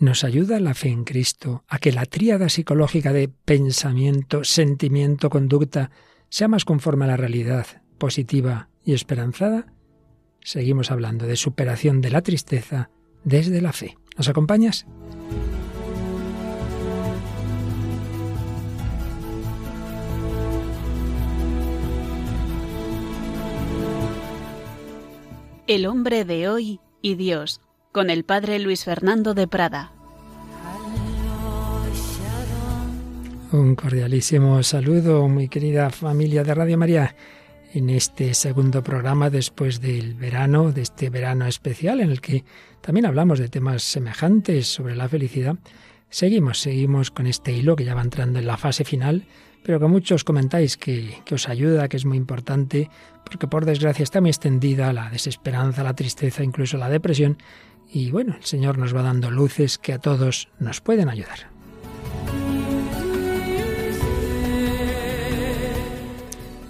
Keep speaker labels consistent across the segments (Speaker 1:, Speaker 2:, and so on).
Speaker 1: Nos ayuda la fe en Cristo a que la tríada psicológica de pensamiento, sentimiento, conducta sea más conforme a la realidad, positiva y esperanzada. Seguimos hablando de superación de la tristeza desde la fe. ¿Nos acompañas?
Speaker 2: El hombre de hoy y Dios, con el padre Luis Fernando de Prada.
Speaker 1: Un cordialísimo saludo, muy querida familia de Radio María, en este segundo programa después del verano, de este verano especial en el que también hablamos de temas semejantes sobre la felicidad. Seguimos, seguimos con este hilo que ya va entrando en la fase final pero que muchos comentáis que, que, os ayuda, que es muy importante, porque por desgracia está muy extendida la desesperanza, la tristeza, incluso la depresión, y bueno, el Señor nos va dando luces que a todos nos pueden ayudar.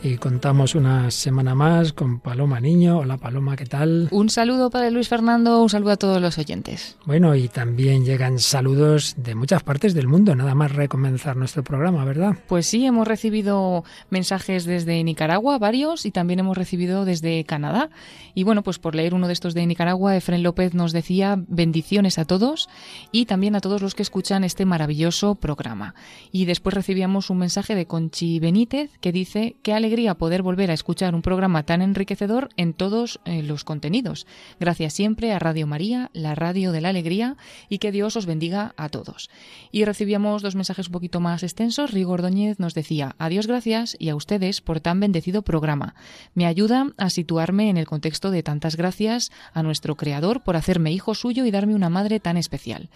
Speaker 1: Y contamos una semana más con Paloma Niño. Hola Paloma, ¿qué tal?
Speaker 3: Un saludo para Luis Fernando, un saludo a todos los oyentes.
Speaker 1: Bueno, y también llegan saludos de muchas partes del mundo, nada más recomenzar nuestro programa, ¿verdad?
Speaker 3: Pues sí, hemos recibido mensajes desde Nicaragua, varios, y también hemos recibido desde Canadá. Y bueno, pues por leer uno de estos de Nicaragua, Efren López nos decía bendiciones a todos y también a todos los que escuchan este maravilloso programa. Y después recibíamos un mensaje de Conchi Benítez que dice que alegría poder volver a escuchar un programa tan enriquecedor en todos eh, los contenidos. Gracias siempre a Radio María, la radio de la alegría, y que Dios os bendiga a todos. Y recibíamos dos mensajes un poquito más extensos. Rigo Ordóñez nos decía, adiós gracias y a ustedes por tan bendecido programa. Me ayuda a situarme en el contexto de tantas gracias a nuestro Creador por hacerme hijo suyo y darme una madre tan especial.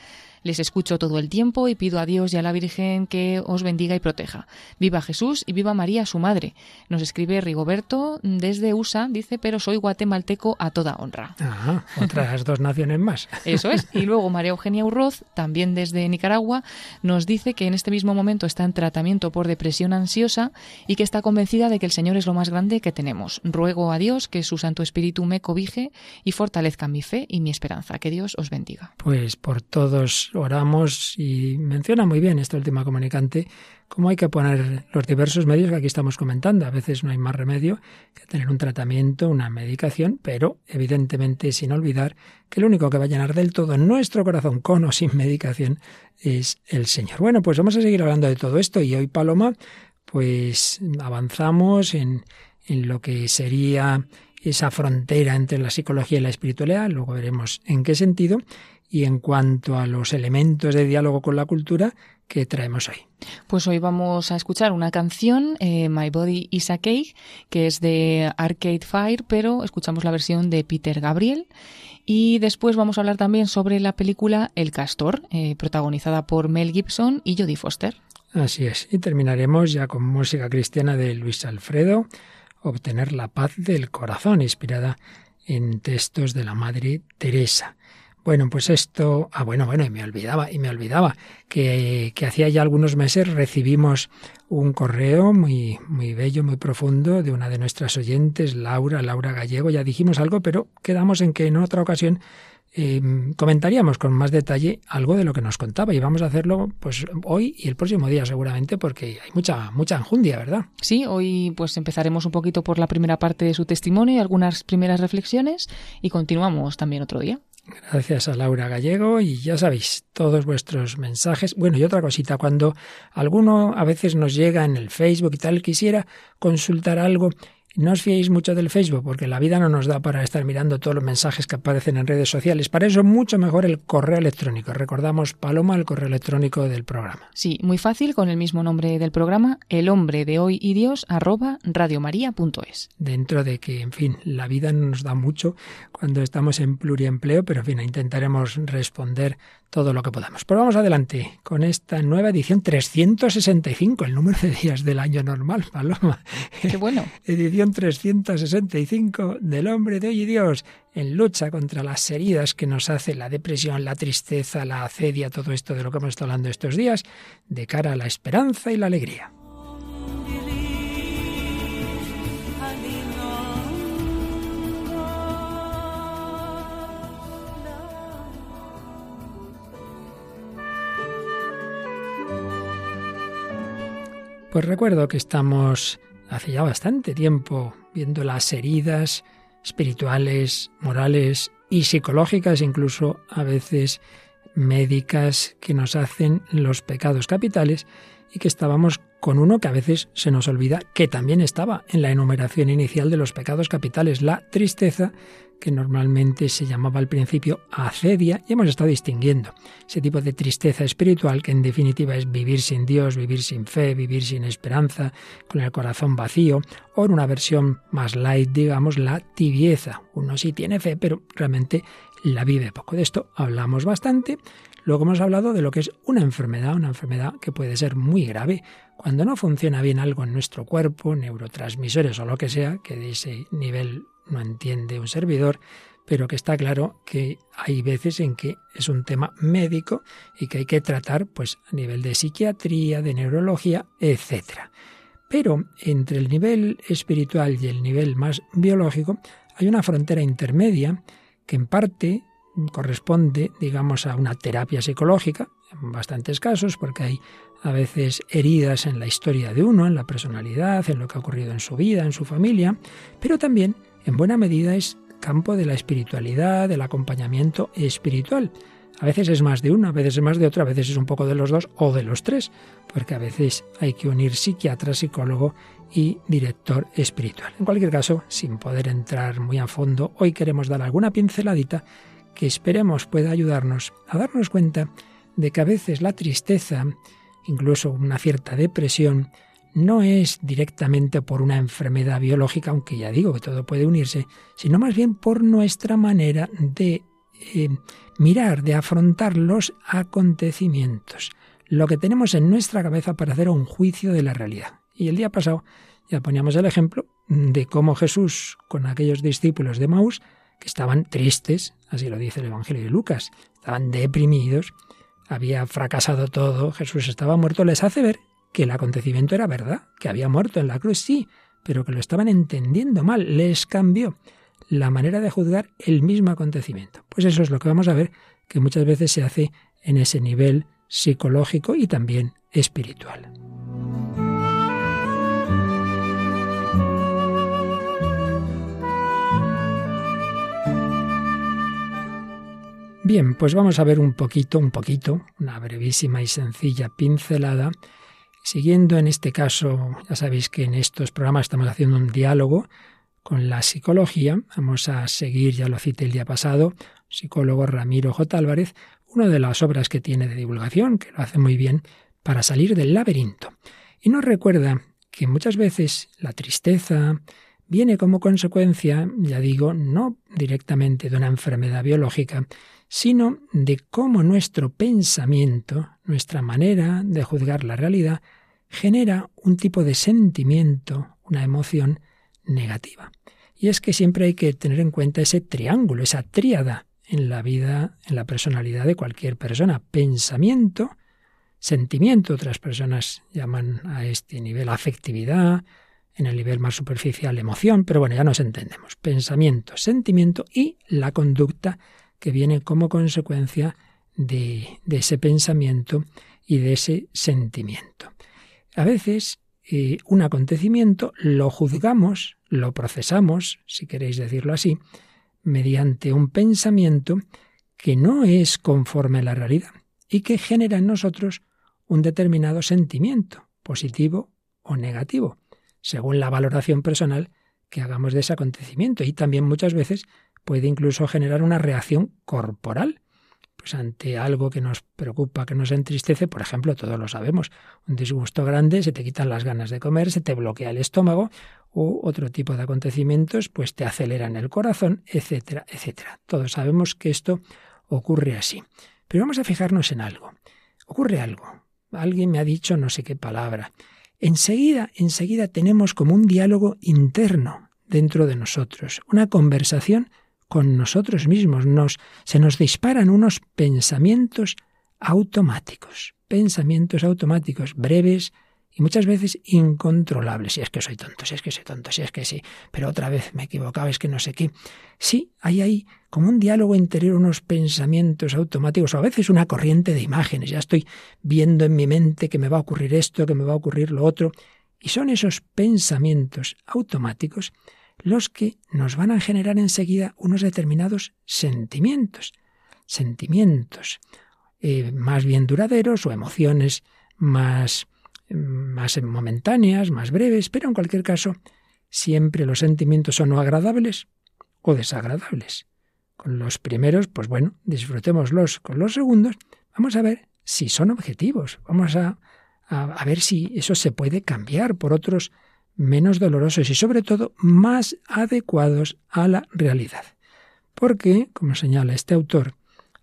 Speaker 3: Les escucho todo el tiempo y pido a Dios y a la Virgen que os bendiga y proteja. Viva Jesús y viva María, su madre. Nos escribe Rigoberto desde USA, dice, pero soy guatemalteco a toda honra.
Speaker 1: Ah, otras dos naciones más.
Speaker 3: Eso es. Y luego María Eugenia Urroz, también desde Nicaragua, nos dice que en este mismo momento está en tratamiento por depresión ansiosa y que está convencida de que el Señor es lo más grande que tenemos. Ruego a Dios que su Santo Espíritu me cobije y fortalezca mi fe y mi esperanza. Que Dios os bendiga.
Speaker 1: Pues por todos oramos y menciona muy bien esta última comunicante cómo hay que poner los diversos medios que aquí estamos comentando. A veces no hay más remedio que tener un tratamiento, una medicación, pero evidentemente sin olvidar que lo único que va a llenar del todo nuestro corazón con o sin medicación es el Señor. Bueno, pues vamos a seguir hablando de todo esto y hoy, Paloma, pues avanzamos en, en lo que sería esa frontera entre la psicología y la espiritualidad, luego veremos en qué sentido, y en cuanto a los elementos de diálogo con la cultura que traemos hoy.
Speaker 3: Pues hoy vamos a escuchar una canción, eh, My Body is a Cake, que es de Arcade Fire, pero escuchamos la versión de Peter Gabriel. Y después vamos a hablar también sobre la película El Castor, eh, protagonizada por Mel Gibson y Jodie Foster.
Speaker 1: Así es. Y terminaremos ya con música cristiana de Luis Alfredo, Obtener la paz del corazón, inspirada en textos de la Madre Teresa. Bueno, pues esto, ah, bueno, bueno, y me olvidaba, y me olvidaba que, hacía ya algunos meses recibimos un correo muy, muy bello, muy profundo de una de nuestras oyentes, Laura, Laura Gallego. Ya dijimos algo, pero quedamos en que en otra ocasión eh, comentaríamos con más detalle algo de lo que nos contaba y vamos a hacerlo pues hoy y el próximo día seguramente porque hay mucha mucha enjundia, ¿verdad?
Speaker 3: Sí, hoy pues empezaremos un poquito por la primera parte de su testimonio y algunas primeras reflexiones y continuamos también otro día.
Speaker 1: Gracias a Laura Gallego y ya sabéis, todos vuestros mensajes. Bueno, y otra cosita, cuando alguno a veces nos llega en el Facebook y tal, quisiera consultar algo, no os fiéis mucho del Facebook, porque la vida no nos da para estar mirando todos los mensajes que aparecen en redes sociales. Para eso mucho mejor el correo electrónico. Recordamos, Paloma, el correo electrónico del programa.
Speaker 3: Sí, muy fácil, con el mismo nombre del programa, el hombre de hoy y Dios, arroba radiomaria.es.
Speaker 1: Dentro de que, en fin, la vida no nos da mucho cuando estamos en pluriempleo, pero en fin, intentaremos responder todo lo que podamos. Pero vamos adelante con esta nueva edición 365, el número de días del año normal, Paloma.
Speaker 3: Qué bueno.
Speaker 1: edición 365 del hombre de hoy y Dios en lucha contra las heridas que nos hace la depresión, la tristeza, la acedia, todo esto de lo que hemos estado hablando estos días, de cara a la esperanza y la alegría. Pues recuerdo que estamos hace ya bastante tiempo viendo las heridas espirituales, morales y psicológicas, incluso a veces médicas, que nos hacen los pecados capitales y que estábamos con uno que a veces se nos olvida que también estaba en la enumeración inicial de los pecados capitales, la tristeza, que normalmente se llamaba al principio acedia, y hemos estado distinguiendo ese tipo de tristeza espiritual que en definitiva es vivir sin Dios, vivir sin fe, vivir sin esperanza, con el corazón vacío, o en una versión más light, digamos, la tibieza. Uno sí tiene fe, pero realmente la vive poco. De esto hablamos bastante. Luego hemos hablado de lo que es una enfermedad, una enfermedad que puede ser muy grave. Cuando no funciona bien algo en nuestro cuerpo, neurotransmisores o lo que sea, que de ese nivel no entiende un servidor, pero que está claro que hay veces en que es un tema médico y que hay que tratar pues a nivel de psiquiatría, de neurología, etc. Pero entre el nivel espiritual y el nivel más biológico hay una frontera intermedia que en parte corresponde, digamos, a una terapia psicológica, en bastantes casos, porque hay a veces heridas en la historia de uno, en la personalidad, en lo que ha ocurrido en su vida, en su familia, pero también en buena medida es campo de la espiritualidad, del acompañamiento espiritual. A veces es más de uno, a veces es más de otro, a veces es un poco de los dos o de los tres, porque a veces hay que unir psiquiatra, psicólogo y director espiritual. En cualquier caso, sin poder entrar muy a fondo, hoy queremos dar alguna pinceladita que esperemos pueda ayudarnos a darnos cuenta de que a veces la tristeza, incluso una cierta depresión, no es directamente por una enfermedad biológica, aunque ya digo que todo puede unirse, sino más bien por nuestra manera de eh, mirar, de afrontar los acontecimientos, lo que tenemos en nuestra cabeza para hacer un juicio de la realidad. Y el día pasado ya poníamos el ejemplo de cómo Jesús con aquellos discípulos de Maús, que estaban tristes, así lo dice el Evangelio de Lucas, estaban deprimidos, había fracasado todo, Jesús estaba muerto, les hace ver que el acontecimiento era verdad, que había muerto en la cruz, sí, pero que lo estaban entendiendo mal, les cambió la manera de juzgar el mismo acontecimiento. Pues eso es lo que vamos a ver que muchas veces se hace en ese nivel psicológico y también espiritual. Bien, pues vamos a ver un poquito, un poquito, una brevísima y sencilla pincelada Siguiendo en este caso, ya sabéis que en estos programas estamos haciendo un diálogo con la psicología. Vamos a seguir, ya lo cité el día pasado, psicólogo Ramiro J. Álvarez, una de las obras que tiene de divulgación, que lo hace muy bien, para salir del laberinto. Y nos recuerda que muchas veces la tristeza viene como consecuencia, ya digo, no directamente de una enfermedad biológica, sino de cómo nuestro pensamiento, nuestra manera de juzgar la realidad, genera un tipo de sentimiento, una emoción negativa. Y es que siempre hay que tener en cuenta ese triángulo, esa tríada en la vida, en la personalidad de cualquier persona. Pensamiento, sentimiento, otras personas llaman a este nivel afectividad, en el nivel más superficial emoción, pero bueno, ya nos entendemos. Pensamiento, sentimiento y la conducta que viene como consecuencia de, ese pensamiento y de ese sentimiento. A veces eh, un acontecimiento lo juzgamos, lo procesamos, si queréis decirlo así, mediante un pensamiento que no es conforme a la realidad y que genera en nosotros un determinado sentimiento, positivo o negativo, según la valoración personal que hagamos de ese acontecimiento. Y también muchas veces puede incluso generar una reacción corporal. Pues ante algo que nos preocupa, que nos entristece, por ejemplo, todos lo sabemos, un disgusto grande, se te quitan las ganas de comer, se te bloquea el estómago, u otro tipo de acontecimientos, pues te aceleran el corazón, etcétera, etcétera. Todos sabemos que esto ocurre así. Pero vamos a fijarnos en algo. Ocurre algo. Alguien me ha dicho no sé qué palabra. Enseguida, enseguida tenemos como un diálogo interno dentro de nosotros, una conversación con nosotros mismos, nos, se nos disparan unos pensamientos automáticos, pensamientos automáticos breves y muchas veces incontrolables. Si es que soy tonto, si es que soy tonto, si es que sí, pero otra vez me he equivocado, es que no sé qué. Sí, hay ahí como un diálogo interior, unos pensamientos automáticos, o a veces una corriente de imágenes. Ya estoy viendo en mi mente que me va a ocurrir esto, que me va a ocurrir lo otro. Y son esos pensamientos automáticos los que nos van a generar enseguida unos determinados sentimientos. Sentimientos eh, más bien duraderos o emociones más más momentáneas, más breves, pero en cualquier caso, siempre los sentimientos son o agradables o desagradables. Con los primeros, pues bueno, disfrutémoslos. Con los segundos, vamos a ver si son objetivos. Vamos a, a ver si eso se puede cambiar por otros menos dolorosos y sobre todo más adecuados a la realidad. Porque, como señala este autor,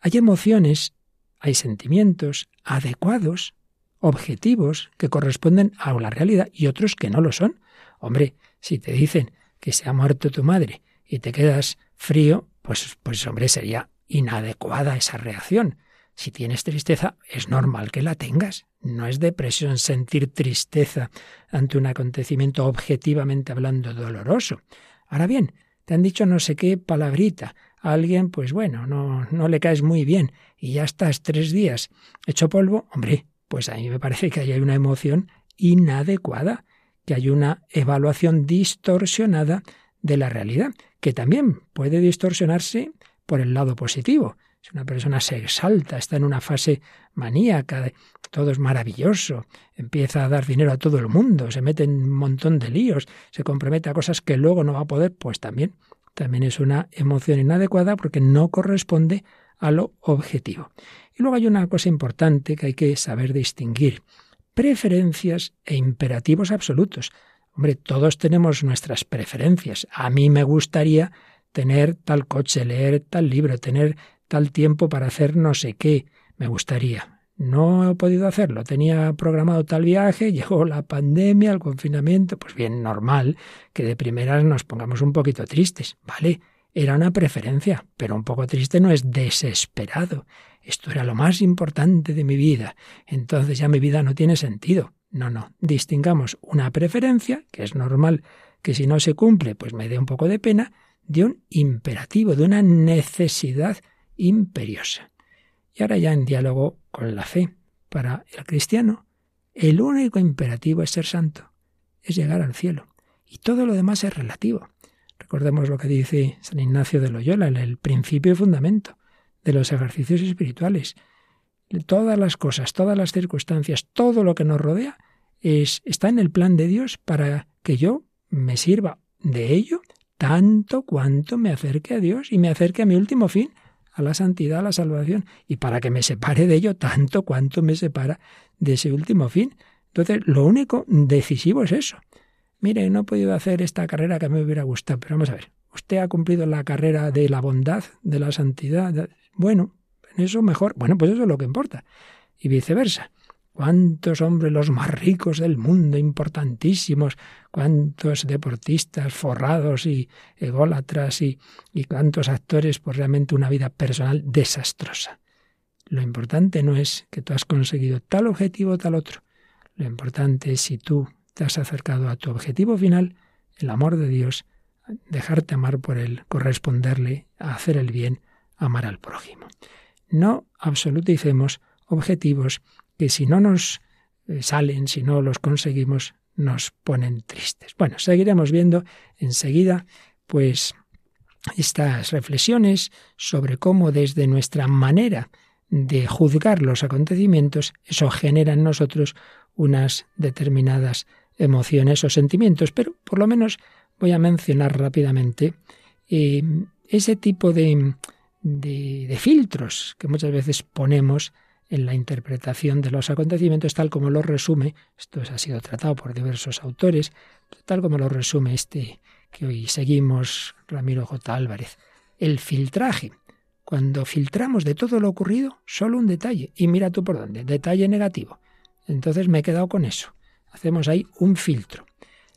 Speaker 1: hay emociones, hay sentimientos adecuados objetivos que corresponden a la realidad y otros que no lo son. Hombre, si te dicen que se ha muerto tu madre y te quedas frío, pues, pues hombre, sería inadecuada esa reacción. Si tienes tristeza, es normal que la tengas. No es depresión sentir tristeza ante un acontecimiento objetivamente hablando doloroso. Ahora bien, te han dicho no sé qué palabrita. A alguien, pues bueno, no, no le caes muy bien y ya estás tres días hecho polvo. Hombre, pues a mí me parece que hay una emoción inadecuada, que hay una evaluación distorsionada de la realidad, que también puede distorsionarse por el lado positivo. Si una persona se exalta, está en una fase maníaca, todo es maravilloso, empieza a dar dinero a todo el mundo, se mete en un montón de líos, se compromete a cosas que luego no va a poder, pues también, también es una emoción inadecuada porque no corresponde a lo objetivo. Y luego hay una cosa importante que hay que saber distinguir. Preferencias e imperativos absolutos. Hombre, todos tenemos nuestras preferencias. A mí me gustaría tener tal coche, leer tal libro, tener tal tiempo para hacer no sé qué. Me gustaría. No he podido hacerlo. Tenía programado tal viaje, llegó la pandemia, el confinamiento. Pues bien, normal que de primeras nos pongamos un poquito tristes. Vale, era una preferencia, pero un poco triste no es desesperado. Esto era lo más importante de mi vida. Entonces ya mi vida no tiene sentido. No, no. Distingamos una preferencia, que es normal que si no se cumple, pues me dé un poco de pena, de un imperativo, de una necesidad imperiosa. Y ahora ya en diálogo con la fe. Para el cristiano, el único imperativo es ser santo, es llegar al cielo. Y todo lo demás es relativo. Recordemos lo que dice San Ignacio de Loyola, el principio y fundamento de los ejercicios espirituales. Todas las cosas, todas las circunstancias, todo lo que nos rodea es, está en el plan de Dios para que yo me sirva de ello tanto cuanto me acerque a Dios y me acerque a mi último fin, a la santidad, a la salvación, y para que me separe de ello tanto cuanto me separa de ese último fin. Entonces, lo único decisivo es eso. Mire, no he podido hacer esta carrera que me hubiera gustado, pero vamos a ver, usted ha cumplido la carrera de la bondad, de la santidad, bueno, en eso mejor. Bueno, pues eso es lo que importa. Y viceversa. ¿Cuántos hombres los más ricos del mundo, importantísimos? ¿Cuántos deportistas forrados y ególatras y, y cuántos actores por realmente una vida personal desastrosa? Lo importante no es que tú has conseguido tal objetivo o tal otro. Lo importante es si tú te has acercado a tu objetivo final, el amor de Dios, dejarte amar por Él, corresponderle, hacer el bien amar al prójimo. No absoluticemos objetivos que si no nos eh, salen, si no los conseguimos, nos ponen tristes. Bueno, seguiremos viendo enseguida, pues, estas reflexiones sobre cómo desde nuestra manera de juzgar los acontecimientos, eso genera en nosotros unas determinadas emociones o sentimientos, pero por lo menos voy a mencionar rápidamente eh, ese tipo de, de, filtros que muchas veces ponemos en la interpretación de los acontecimientos, tal como lo resume, esto ha sido tratado por diversos autores, tal como lo resume este que hoy seguimos, Ramiro J. Álvarez, el filtraje. Cuando filtramos de todo lo ocurrido, solo un detalle, y mira tú por dónde, detalle negativo. Entonces me he quedado con eso. Hacemos ahí un filtro.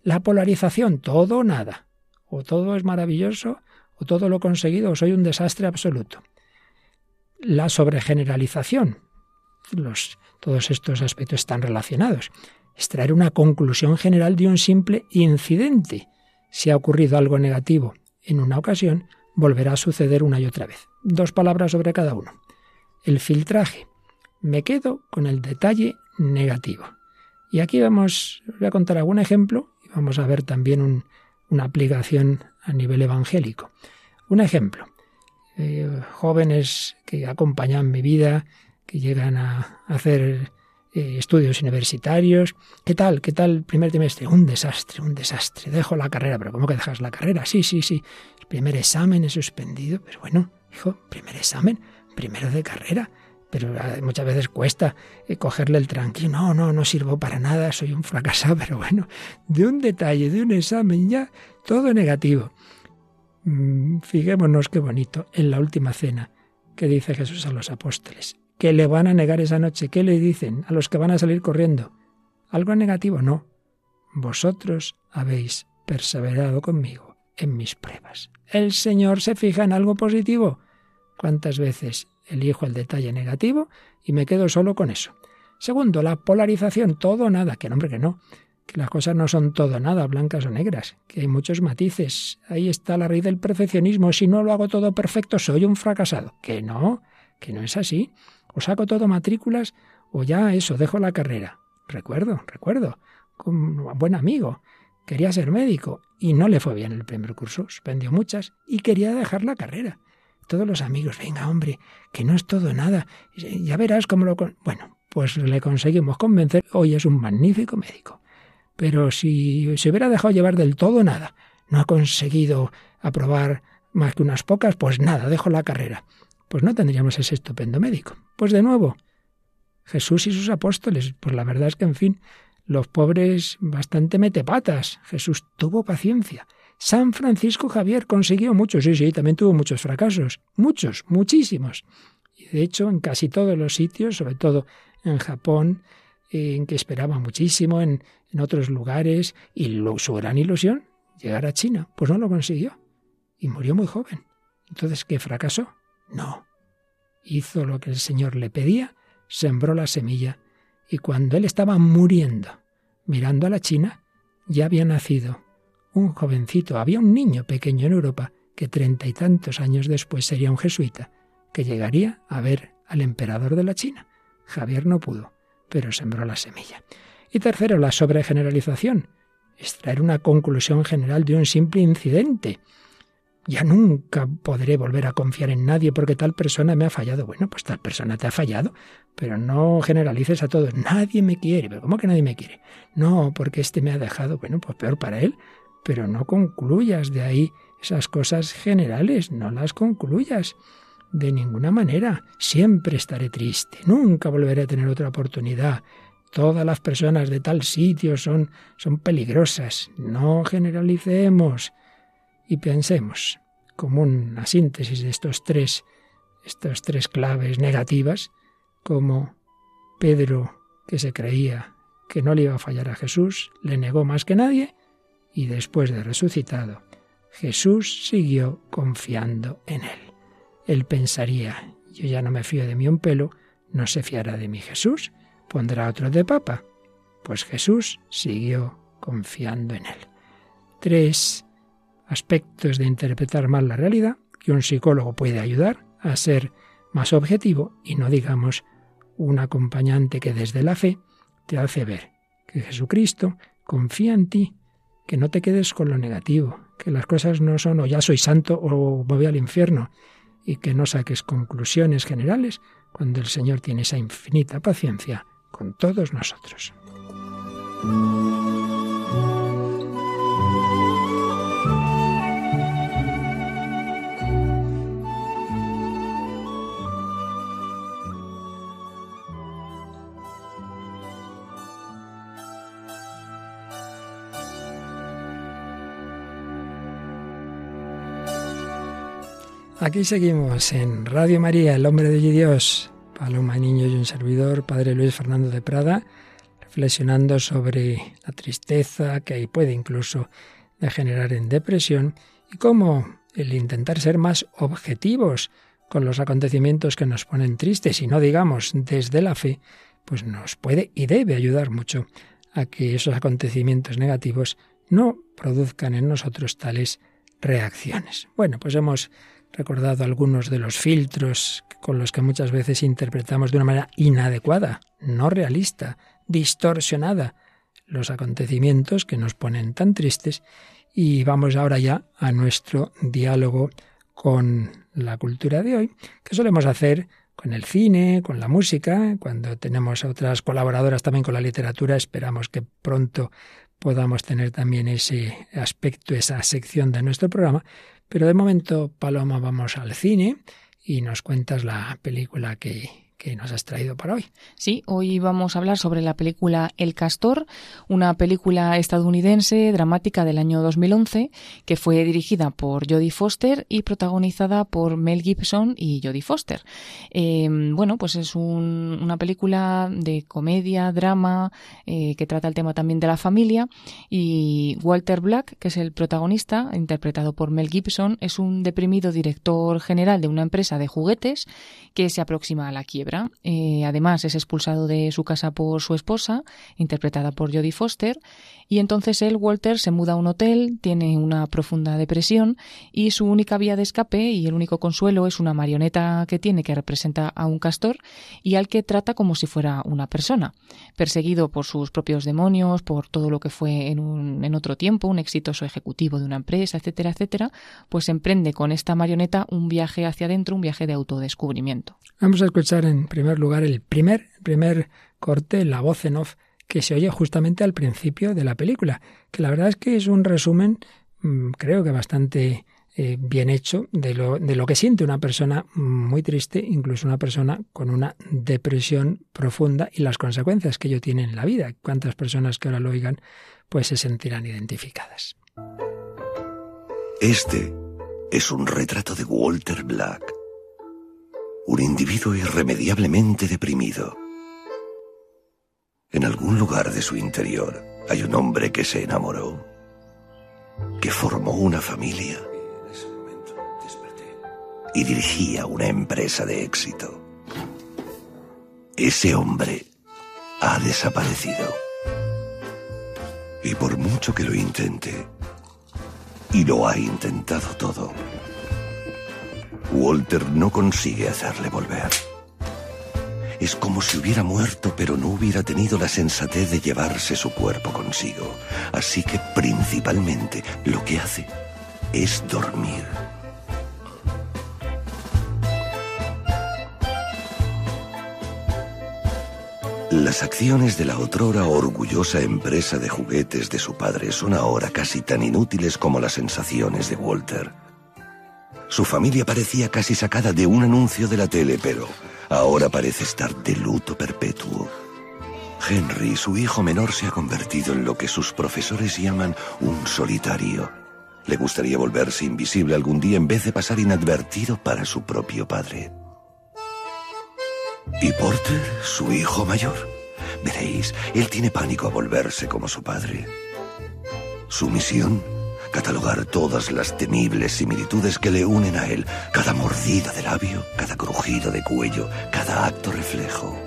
Speaker 1: La polarización, todo o nada. O todo es maravilloso todo lo conseguido o soy un desastre absoluto. La sobregeneralización. Todos estos aspectos están relacionados. extraer una conclusión general de un simple incidente. Si ha ocurrido algo negativo en una ocasión, volverá a suceder una y otra vez. Dos palabras sobre cada uno. El filtraje. Me quedo con el detalle negativo. Y aquí vamos, voy a contar algún ejemplo y vamos a ver también una aplicación a nivel evangélico. Un ejemplo. Eh, jóvenes que acompañan mi vida, que llegan a hacer eh, estudios universitarios. ¿Qué tal? ¿Qué tal el primer trimestre? Un desastre, un desastre. Dejo la carrera, pero ¿cómo que dejas la carrera? Sí, sí, sí. El primer examen es suspendido, pero bueno, hijo, primer examen, primero de carrera. Pero ah, muchas veces cuesta eh, cogerle el tranquilo. No, no, no sirvo para nada, soy un fracasado, pero bueno, de un detalle, de un examen ya, todo negativo. Mm, fijémonos qué bonito en la última cena que dice Jesús a los apóstoles que le van a negar esa noche. ¿Qué le dicen a los que van a salir corriendo? ¿Algo negativo? No. Vosotros habéis perseverado conmigo en mis pruebas. El Señor se fija en algo positivo. ¿Cuántas veces elijo el detalle negativo y me quedo solo con eso? Segundo, la polarización, todo o nada, que nombre que no, que las cosas no son todo nada, blancas o negras, que hay muchos matices. Ahí está la raíz del perfeccionismo. Si no lo hago todo perfecto, soy un fracasado. Que no, que no es así o saco todo matrículas o ya eso, dejo la carrera. Recuerdo, recuerdo, con un buen amigo, quería ser médico y no le fue bien el primer curso, suspendió muchas y quería dejar la carrera. Todos los amigos, venga hombre, que no es todo nada, ya verás cómo lo... Bueno, pues le conseguimos convencer, hoy es un magnífico médico. Pero si se hubiera dejado llevar del todo nada, no ha conseguido aprobar más que unas pocas, pues nada, dejo la carrera pues no tendríamos ese estupendo médico. Pues de nuevo, Jesús y sus apóstoles, pues la verdad es que, en fin, los pobres bastante metepatas. Jesús tuvo paciencia. San Francisco Javier consiguió mucho, sí, sí, también tuvo muchos fracasos, muchos, muchísimos. Y de hecho, en casi todos los sitios, sobre todo en Japón, en que esperaba muchísimo, en, en otros lugares, y su gran ilusión, llegar a China, pues no lo consiguió. Y murió muy joven. Entonces, ¿qué fracasó? No. Hizo lo que el Señor le pedía, sembró la semilla, y cuando él estaba muriendo, mirando a la China, ya había nacido un jovencito, había un niño pequeño en Europa que treinta y tantos años después sería un jesuita, que llegaría a ver al emperador de la China. Javier no pudo, pero sembró la semilla. Y tercero, la sobregeneralización, extraer una conclusión general de un simple incidente. Ya nunca podré volver a confiar en nadie porque tal persona me ha fallado. Bueno, pues tal persona te ha fallado, pero no generalices a todos. Nadie me quiere. ¿Pero cómo que nadie me quiere? No, porque este me ha dejado. Bueno, pues peor para él. Pero no concluyas de ahí esas cosas generales. No las concluyas. De ninguna manera. Siempre estaré triste. Nunca volveré a tener otra oportunidad. Todas las personas de tal sitio son, son peligrosas. No generalicemos y pensemos como una síntesis de estos tres, estos tres claves negativas, como Pedro, que se creía que no le iba a fallar a Jesús, le negó más que nadie, y después de resucitado, Jesús siguió confiando en él. Él pensaría, yo ya no me fío de mí un pelo, no se fiará de mí Jesús, pondrá otro de papa. Pues Jesús siguió confiando en él. Tres aspectos de interpretar mal la realidad que un psicólogo puede ayudar a ser más objetivo y no digamos un acompañante que desde la fe te hace ver que Jesucristo confía en ti, que no te quedes con lo negativo, que las cosas no son o ya soy santo o voy al infierno y que no saques conclusiones generales cuando el Señor tiene esa infinita paciencia con todos nosotros. Aquí seguimos en Radio María, el hombre de Dios, Paloma Niño y un servidor, Padre Luis Fernando de Prada, reflexionando sobre la tristeza que ahí puede incluso degenerar en depresión y cómo el intentar ser más objetivos con los acontecimientos que nos ponen tristes y no digamos desde la fe, pues nos puede y debe ayudar mucho a que esos acontecimientos negativos no produzcan en nosotros tales reacciones. Bueno, pues hemos recordado algunos de los filtros con los que muchas veces interpretamos de una manera inadecuada, no realista, distorsionada los acontecimientos que nos ponen tan tristes y vamos ahora ya a nuestro diálogo con la cultura de hoy, que solemos hacer con el cine, con la música, cuando tenemos otras colaboradoras también con la literatura, esperamos que pronto podamos tener también ese aspecto, esa sección de nuestro programa. Pero de momento, Paloma, vamos al cine y nos cuentas la película que, que nos has traído para hoy.
Speaker 3: Sí, hoy vamos a hablar sobre la película El Castor, una película estadounidense dramática del año 2011 que fue dirigida por Jodie Foster y protagonizada por Mel Gibson y Jodie Foster. Em, bueno, pues es una película de comedia, drama, eh, que trata el tema también de la familia y Walter Black, que es el protagonista, interpretado por Mel Gibson, es un deprimido director general de una empresa de juguetes que se aproxima a la quiebra. Eh, además, es expulsado de su casa por su esposa, interpretada por Jodie Foster, y entonces él, Walter, se muda a un hotel, tiene una profunda depresión y su única vía de escape y el único consuelo es una marioneta que tiene que representa a un castor y al que trata como si fuera una persona. Perseguido por sus propios demonios, por todo lo que fue en, un, en otro tiempo, un exitoso ejecutivo de una empresa, etcétera, etcétera, pues emprende con esta marioneta un viaje hacia adentro, un viaje de autodescubrimiento.
Speaker 1: Vamos a escuchar en primer lugar el primer, primer corte, la voz en off que se oye justamente al principio de la película, que la verdad es que es un resumen, mm, creo que bastante eh, bien hecho de lo, de lo que siente una persona muy triste, incluso una persona con una depresión profunda y las consecuencias que ello tiene en la vida. Cuántas personas que ahora lo oigan pues se sentirán identificadas.
Speaker 4: Este es un retrato de Walter Black un individuo irremediablemente deprimido. En algún lugar de su interior hay un hombre que se enamoró, que formó una familia y dirigía una empresa de éxito. Ese hombre ha desaparecido. Y por mucho que lo intente, y lo ha intentado todo, Walter no consigue hacerle volver. Es como si hubiera muerto pero no hubiera tenido la sensatez de llevarse su cuerpo consigo. Así que principalmente lo que hace es dormir. Las acciones de la otrora orgullosa empresa de juguetes de su padre son ahora casi tan inútiles como las sensaciones de Walter. Su familia parecía casi sacada de un anuncio de la tele, pero ahora parece estar de luto perpetuo. Henry, su hijo menor, se ha convertido en lo que sus profesores llaman un solitario. Le gustaría volverse invisible algún día en vez de pasar inadvertido para su propio padre. ¿Y Porter, su hijo mayor? Veréis, él tiene pánico a volverse como su padre. Su misión catalogar todas las temibles similitudes que le unen a él, cada mordida de labio, cada crujido de cuello, cada acto reflejo.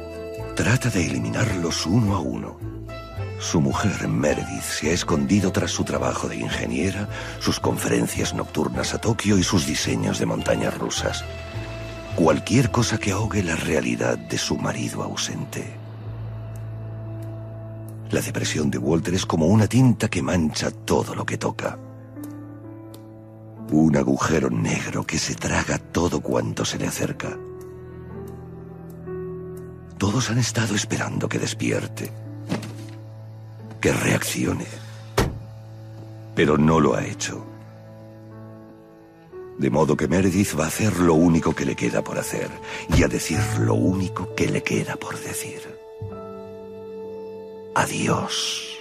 Speaker 4: Trata de eliminarlos uno a uno. Su mujer, Meredith, se ha escondido tras su trabajo de ingeniera, sus conferencias nocturnas a Tokio y sus diseños de montañas rusas. Cualquier cosa que ahogue la realidad de su marido ausente. La depresión de Walter es como una tinta que mancha todo lo que toca. Un agujero negro que se traga todo cuanto se le acerca. Todos han estado esperando que despierte, que reaccione, pero no lo ha hecho. De modo que Meredith va a hacer lo único que le queda por hacer y a decir lo único que le queda por decir. Adiós.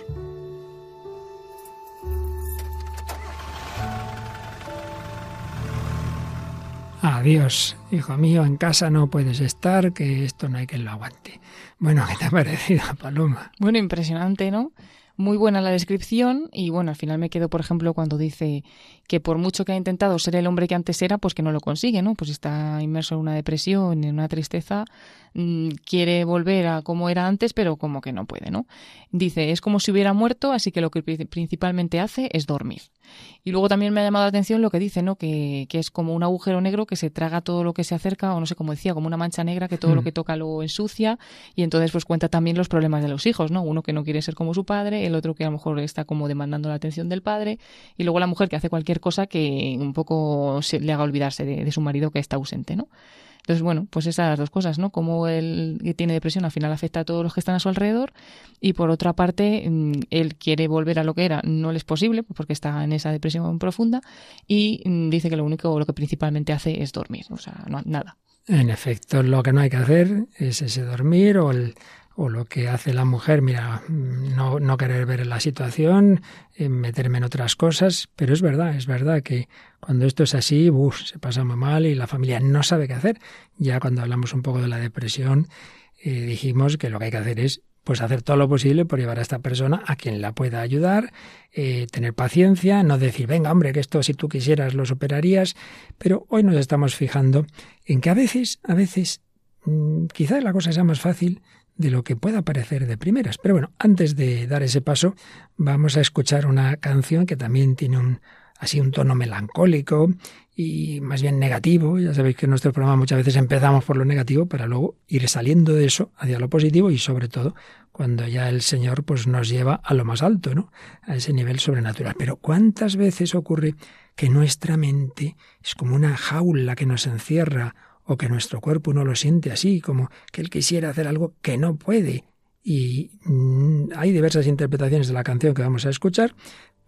Speaker 1: Adiós, hijo mío, en casa no puedes estar, que esto no hay quien lo aguante. Bueno, ¿qué te ha parecido, Paloma?
Speaker 3: Bueno, impresionante, ¿no? muy buena la descripción y bueno, al final me quedo, por ejemplo, cuando dice que por mucho que ha intentado ser el hombre que antes era, pues que no lo consigue, ¿no? Pues está inmerso en una depresión, en una tristeza, mm, quiere volver a como era antes, pero como que no puede, ¿no? Dice, es como si hubiera muerto, así que lo que principalmente hace es dormir. Y luego también me ha llamado la atención lo que dice, ¿no? Que, que, es como un agujero negro que se traga todo lo que se acerca, o no sé cómo decía, como una mancha negra que todo lo mm. que toca lo ensucia. Y entonces, pues cuenta también los problemas de los hijos, ¿no? Uno que no quiere ser como su padre, el otro que a lo mejor está como demandando la atención del padre, y luego la mujer que hace cualquier cosa que un poco se, le haga olvidarse de, de su marido que está ausente, ¿no? Entonces, bueno, pues esas dos cosas, ¿no? Como él tiene depresión al final afecta a todos los que están a su alrededor y por otra parte, mm, él quiere volver a lo que era, no le es posible porque está en esa depresión profunda y mm, dice que lo único, lo que principalmente hace es dormir, o sea, no, nada.
Speaker 1: En efecto, lo que no hay que hacer es ese dormir o el o lo que hace la mujer, mira, no, querer ver la situación, eh, meterme en otras cosas, pero es verdad, es verdad que cuando esto es así, se pasa muy mal y la familia no sabe qué hacer. Ya cuando hablamos un poco de la depresión, eh, dijimos que lo que hay que hacer es pues hacer todo lo posible por llevar a esta persona a quien la pueda ayudar, eh, tener paciencia, no decir, venga hombre, que esto si tú quisieras lo superarías, pero hoy nos estamos fijando en que a veces, a veces, mm, quizás la cosa sea más fácil de lo que pueda parecer de primeras. Pero bueno, antes de dar ese paso, vamos a escuchar una canción que también tiene un así un tono melancólico y más bien negativo. Ya sabéis que en nuestro programa muchas veces empezamos por lo negativo para luego ir saliendo de eso hacia lo positivo y sobre todo cuando ya el Señor pues nos lleva a lo más alto, ¿no? A ese nivel sobrenatural. Pero ¿cuántas veces ocurre que nuestra mente es como una jaula que nos encierra o que nuestro cuerpo no lo siente así, como que él quisiera hacer algo que no puede. Y mm, hay diversas interpretaciones de la canción que vamos a escuchar,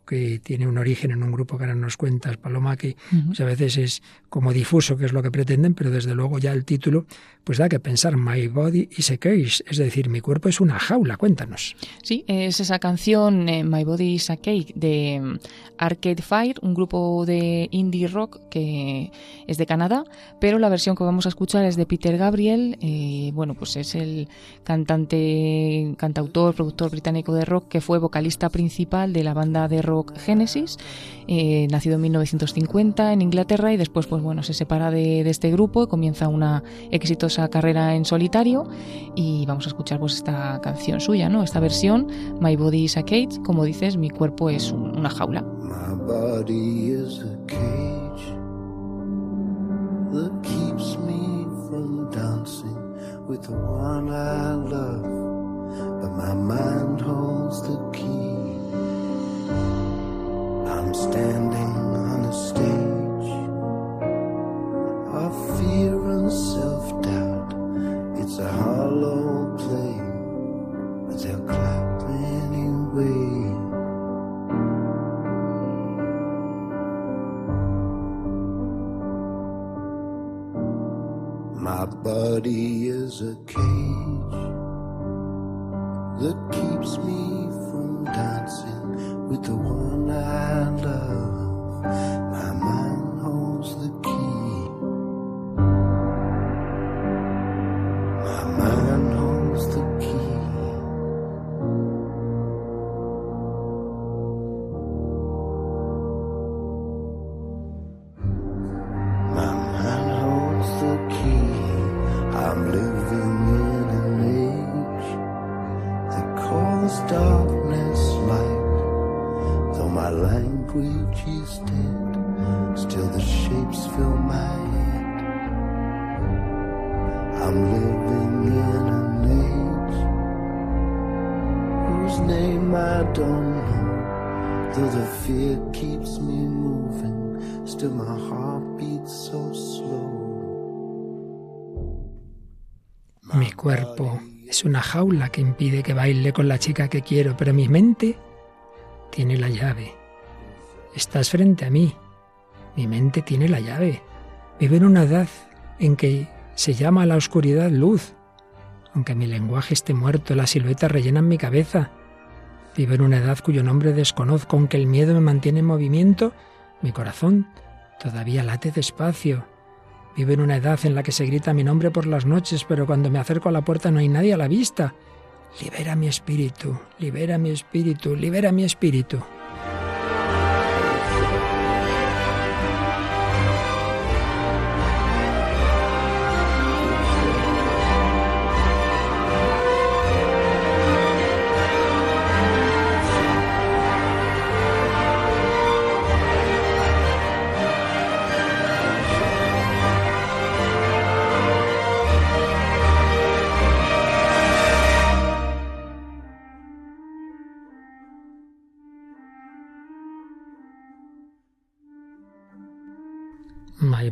Speaker 1: que tiene un origen en un grupo que ahora nos cuentas, Paloma, que a veces es como difuso, que es lo que pretenden, pero desde luego ya el título pues da que pensar My Body is a Cage, es decir, mi cuerpo es una jaula, cuéntanos.
Speaker 3: Sí, es esa canción eh, My Body is a Cage de mm, Arcade Fire, un grupo de indie rock que es de Canadá, pero la versión que vamos a escuchar es de Peter Gabriel, eh, bueno, pues es el cantante, cantautor, productor británico de rock que fue vocalista principal de la banda de rock Genesis, eh, nacido en 1950 en Inglaterra y después pues bueno se separa de, este grupo y comienza una exitosa carrera en solitario y vamos a escuchar pues esta canción suya, ¿no? Esta versión My Body is a Cage, como dices, mi cuerpo es una jaula. My body is a cage that keeps me from dancing with the one I love, but my mind holds the standing on a stage of fear and self doubt. It's a hollow play, but they'll clap anyway. My body is a cage that keeps me from dancing with the one I love. My mind holds the Mi cuerpo es una jaula que impide que baile con la chica que quiero, pero mi mente tiene la llave. Estás frente a mí. Mi mente tiene la llave. Vivo en una edad en que se llama a la oscuridad luz. Aunque mi lenguaje esté muerto, las siluetas rellenan mi cabeza. Vivo en una edad cuyo nombre desconozco, aunque el miedo me mantiene en movimiento, mi corazón todavía late despacio. Vivo en una edad en la que se grita mi nombre por las noches, pero cuando me acerco a la puerta no hay nadie a la vista.
Speaker 1: libera mi espíritu, libera mi espíritu, libera mi espíritu.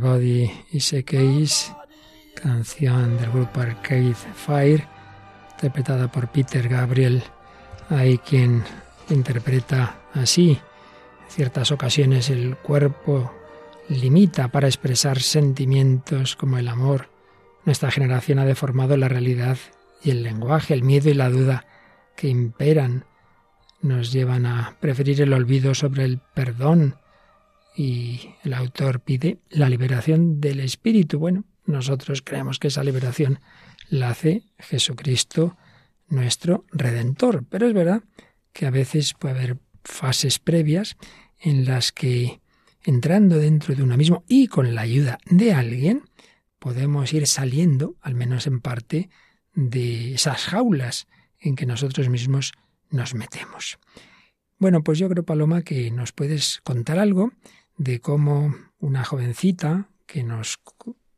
Speaker 1: Body is a Case, canción del grupo Arcade Fire, interpretada por Peter Gabriel. Hay quien interpreta así. En ciertas ocasiones el cuerpo limita para expresar sentimientos como el amor. Nuestra generación ha deformado la realidad y el lenguaje, el miedo y la duda que imperan nos llevan a preferir el olvido sobre el perdón, y el autor pide la liberación del espíritu. Bueno, nosotros creemos que esa liberación la hace Jesucristo, nuestro Redentor. Pero es verdad que a veces puede haber fases previas en las que entrando dentro de uno mismo y con la ayuda de alguien, podemos ir saliendo, al menos en parte, de esas jaulas en que nosotros mismos nos metemos. Bueno, pues yo creo, Paloma, que nos puedes contar algo de cómo una jovencita que nos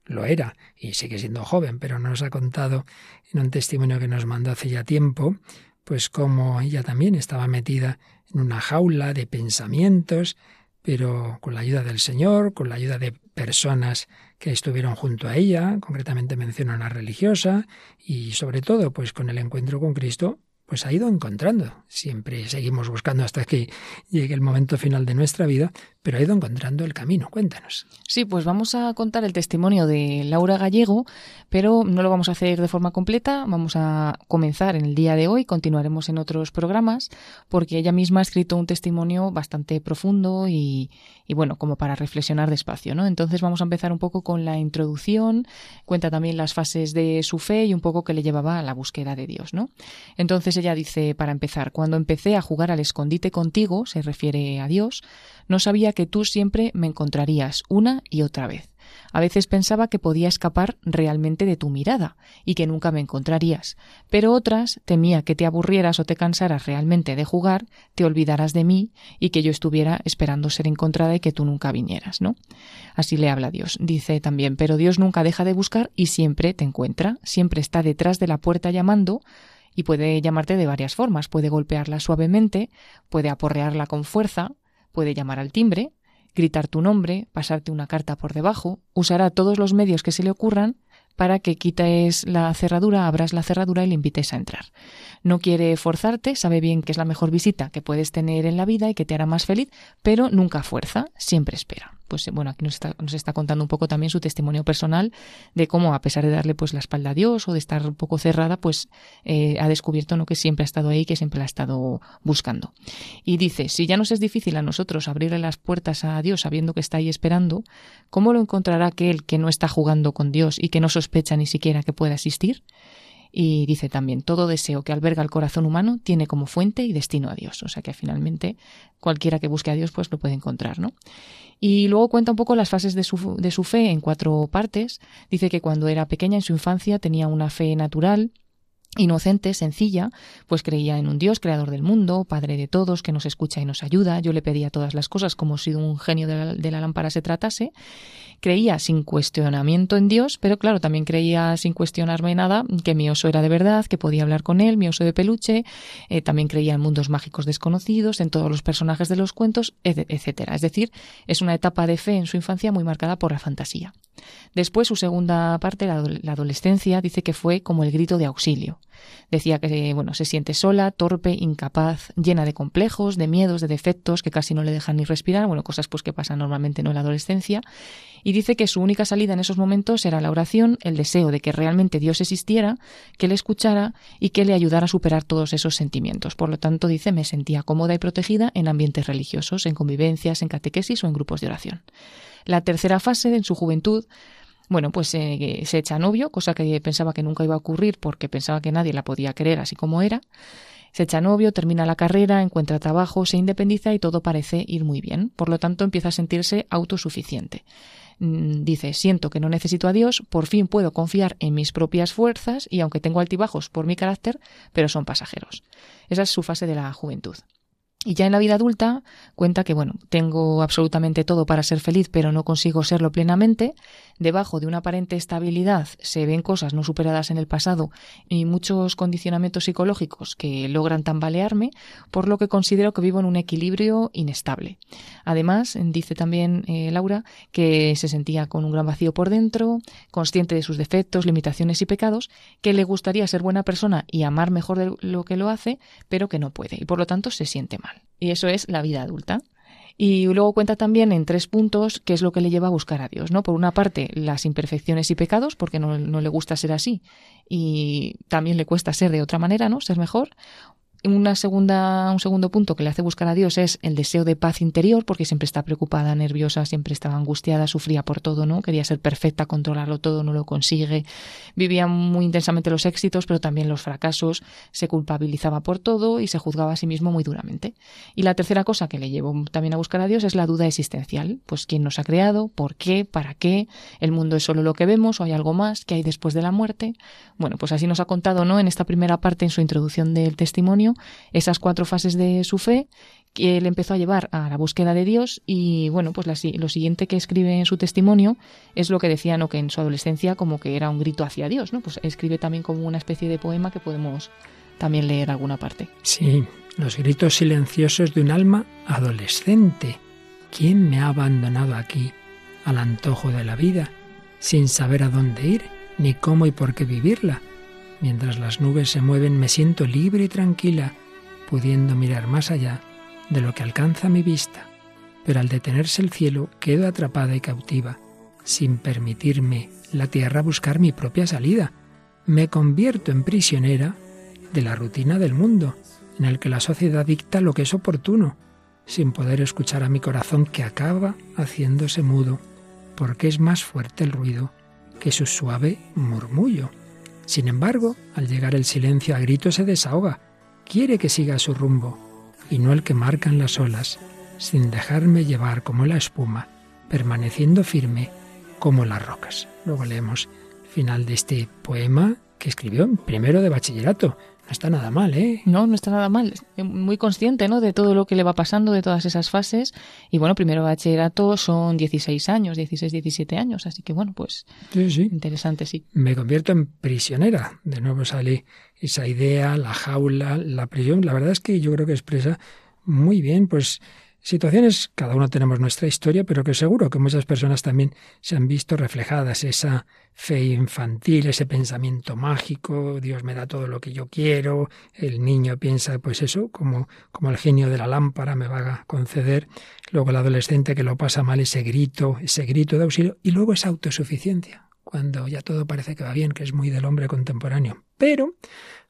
Speaker 1: lo era y sigue siendo joven, pero nos ha contado en un testimonio que nos mandó hace ya tiempo, pues cómo ella también estaba metida en una jaula de pensamientos, pero con la ayuda del Señor, con la ayuda de personas que estuvieron junto a ella, concretamente menciona una religiosa, y sobre todo, pues con el encuentro con Cristo, pues ha ido encontrando. Siempre seguimos buscando hasta que llegue el momento final de nuestra vida, pero ha ido encontrando el camino. Cuéntanos.
Speaker 3: Sí, pues vamos a contar el testimonio de Laura Gallego, pero no lo vamos a hacer de forma completa. Vamos a comenzar en el día de hoy, continuaremos en otros programas, porque ella misma ha escrito un testimonio bastante profundo y, bueno, como para reflexionar despacio, ¿no? Entonces vamos a empezar un poco con la introducción, cuenta también las fases de su fe y un poco que le llevaba a la búsqueda de Dios, ¿no? Entonces ella dice, para empezar, cuando empecé a jugar al escondite contigo, se refiere a Dios, no sabía que tú siempre me encontrarías una y otra vez. A veces pensaba que podía escapar realmente de tu mirada y que nunca me encontrarías, pero otras temía que te aburrieras o te cansaras realmente de jugar, te olvidaras de mí y que yo estuviera esperando ser encontrada y que tú nunca vinieras, ¿no? Así le habla Dios. Dice también, pero Dios nunca deja de buscar y siempre te encuentra, siempre está detrás de la puerta llamando, y puede llamarte de varias formas. Puede golpearla suavemente, puede aporrearla con fuerza, puede llamar al timbre, gritar tu nombre, pasarte una carta por debajo, usará todos los medios que se le ocurran para que quites la cerradura, abras la cerradura y le invites a entrar. No quiere forzarte, sabe bien que es la mejor visita que puedes tener en la vida y que te hará más feliz, pero nunca fuerza, siempre espera pues bueno, aquí nos está, nos está contando un poco también su testimonio personal de cómo, a pesar de darle pues la espalda a Dios o de estar un poco cerrada, pues eh, ha descubierto ¿no? que siempre ha estado ahí, que siempre la ha estado buscando. Y dice, si ya nos es difícil a nosotros abrirle las puertas a Dios sabiendo que está ahí esperando, ¿cómo lo encontrará aquel que no está jugando con Dios y que no sospecha ni siquiera que pueda existir? Y dice también, todo deseo que alberga el corazón humano tiene como fuente y destino a Dios. O sea que finalmente cualquiera que busque a Dios pues lo puede encontrar, ¿no? Y luego cuenta un poco las fases de su, de su fe en cuatro partes. Dice que cuando era pequeña en su infancia tenía una fe natural, inocente, sencilla, pues creía en un Dios creador del mundo, Padre de todos, que nos escucha y nos ayuda. Yo le pedía todas las cosas como si un genio de la, lámpara se tratase. Creía sin cuestionamiento en Dios, pero claro, también creía sin cuestionarme nada que mi oso era de verdad, que podía hablar con él, mi oso de peluche. Eh, también creía en mundos mágicos desconocidos, en todos los personajes de los cuentos, etcétera. Es decir, es una etapa de fe en su infancia muy marcada por la fantasía. Después, su segunda parte, la adolescencia, dice que fue como el grito de auxilio. Decía que bueno, se siente sola, torpe, incapaz, llena de complejos, de miedos, de defectos que casi no le dejan ni respirar, bueno, cosas pues que pasan normalmente en la adolescencia, y dice que su única salida en esos momentos era la oración, el deseo de que realmente Dios existiera, que le escuchara y que le ayudara a superar todos esos sentimientos. Por lo tanto, dice, me sentía cómoda y protegida en ambientes religiosos, en convivencias, en catequesis o en grupos de oración. La tercera fase, en su juventud, Bueno, pues eh, se echa novio, cosa que pensaba que nunca iba a ocurrir porque pensaba que nadie la podía querer así como era. Se echa novio, termina la carrera, encuentra trabajo, se independiza y todo parece ir muy bien. Por lo tanto, empieza a sentirse autosuficiente. Mm, dice, siento que no necesito a Dios, por fin puedo confiar en mis propias fuerzas y aunque tengo altibajos por mi carácter, pero son pasajeros. Esa es su fase de la juventud. Y ya en la vida adulta cuenta que, bueno, tengo absolutamente todo para ser feliz, pero no consigo serlo plenamente. Debajo de una aparente estabilidad se ven cosas no superadas en el pasado y muchos condicionamientos psicológicos que logran tambalearme, por lo que considero que vivo en un equilibrio inestable. Además, dice también eh, Laura que se sentía con un gran vacío por dentro, consciente de sus defectos, limitaciones y pecados, que le gustaría ser buena persona y amar mejor de lo que lo hace, pero que no puede y por lo tanto se siente mal. Y eso es la vida adulta. Y luego cuenta también en tres puntos qué es lo que le lleva a buscar a Dios, ¿no? Por una parte, las imperfecciones y pecados, porque no, no, le gusta ser así y también le cuesta ser de otra manera, ¿no? Ser mejor una segunda, un segundo punto que le hace buscar a Dios es el deseo de paz interior, porque siempre está preocupada, nerviosa, siempre estaba angustiada, sufría por todo, ¿no? Quería ser perfecta, controlarlo todo, no lo consigue. Vivía muy intensamente los éxitos, pero también los fracasos, se culpabilizaba por todo y se juzgaba a sí mismo muy duramente. Y la tercera cosa que le llevó también a buscar a Dios es la duda existencial, pues quién nos ha creado, por qué, para qué, el mundo es solo lo que vemos o hay algo más, que hay después de la muerte. Bueno, pues así nos ha contado, ¿no? En esta primera parte, en su introducción del testimonio, esas cuatro fases de su fe que él empezó a llevar a la búsqueda de Dios y bueno, pues lo siguiente que escribe en su testimonio es lo que decía, ¿no? que en su adolescencia como que era un grito hacia Dios, ¿no? Pues escribe también como una especie de poema que podemos también leer alguna parte.
Speaker 1: Sí, los gritos silenciosos de un alma adolescente. ¿Quién me ha abandonado aquí al antojo de la vida, sin saber a dónde ir, ni cómo y por qué vivirla? Mientras las nubes se mueven me siento libre y tranquila, pudiendo mirar más allá de lo que alcanza mi vista. Pero al detenerse el cielo quedo atrapada y cautiva, sin permitirme la tierra buscar mi propia salida. Me convierto en prisionera de la rutina del mundo, en el que la sociedad dicta lo que es oportuno, sin poder escuchar a mi corazón que acaba haciéndose mudo, porque es más fuerte el ruido que su suave murmullo. Sin embargo, al llegar el silencio a grito se desahoga, quiere que siga su rumbo, y no el que marcan las olas, sin dejarme llevar como la espuma, permaneciendo firme como las rocas. Luego leemos el final de este poema que escribió en primero de bachillerato, no está nada mal, ¿eh?
Speaker 3: No, no está nada mal. Muy consciente, ¿no? De todo lo que le va pasando, de todas esas fases. Y bueno, primero bachillerato son 16 años, 16, 17 años. Así que bueno, pues.
Speaker 1: Sí, sí.
Speaker 3: Interesante, sí.
Speaker 1: Me convierto en prisionera. De nuevo sale esa idea, la jaula, la prisión. La verdad es que yo creo que expresa muy bien, pues situaciones, cada uno tenemos nuestra historia, pero que seguro que muchas personas también se han visto reflejadas, esa fe infantil, ese pensamiento mágico, Dios me da todo lo que yo quiero, el niño piensa pues eso, como, como el genio de la lámpara me va a conceder, luego el adolescente que lo pasa mal, ese grito, ese grito de auxilio, y luego esa autosuficiencia, cuando ya todo parece que va bien, que es muy del hombre contemporáneo. Pero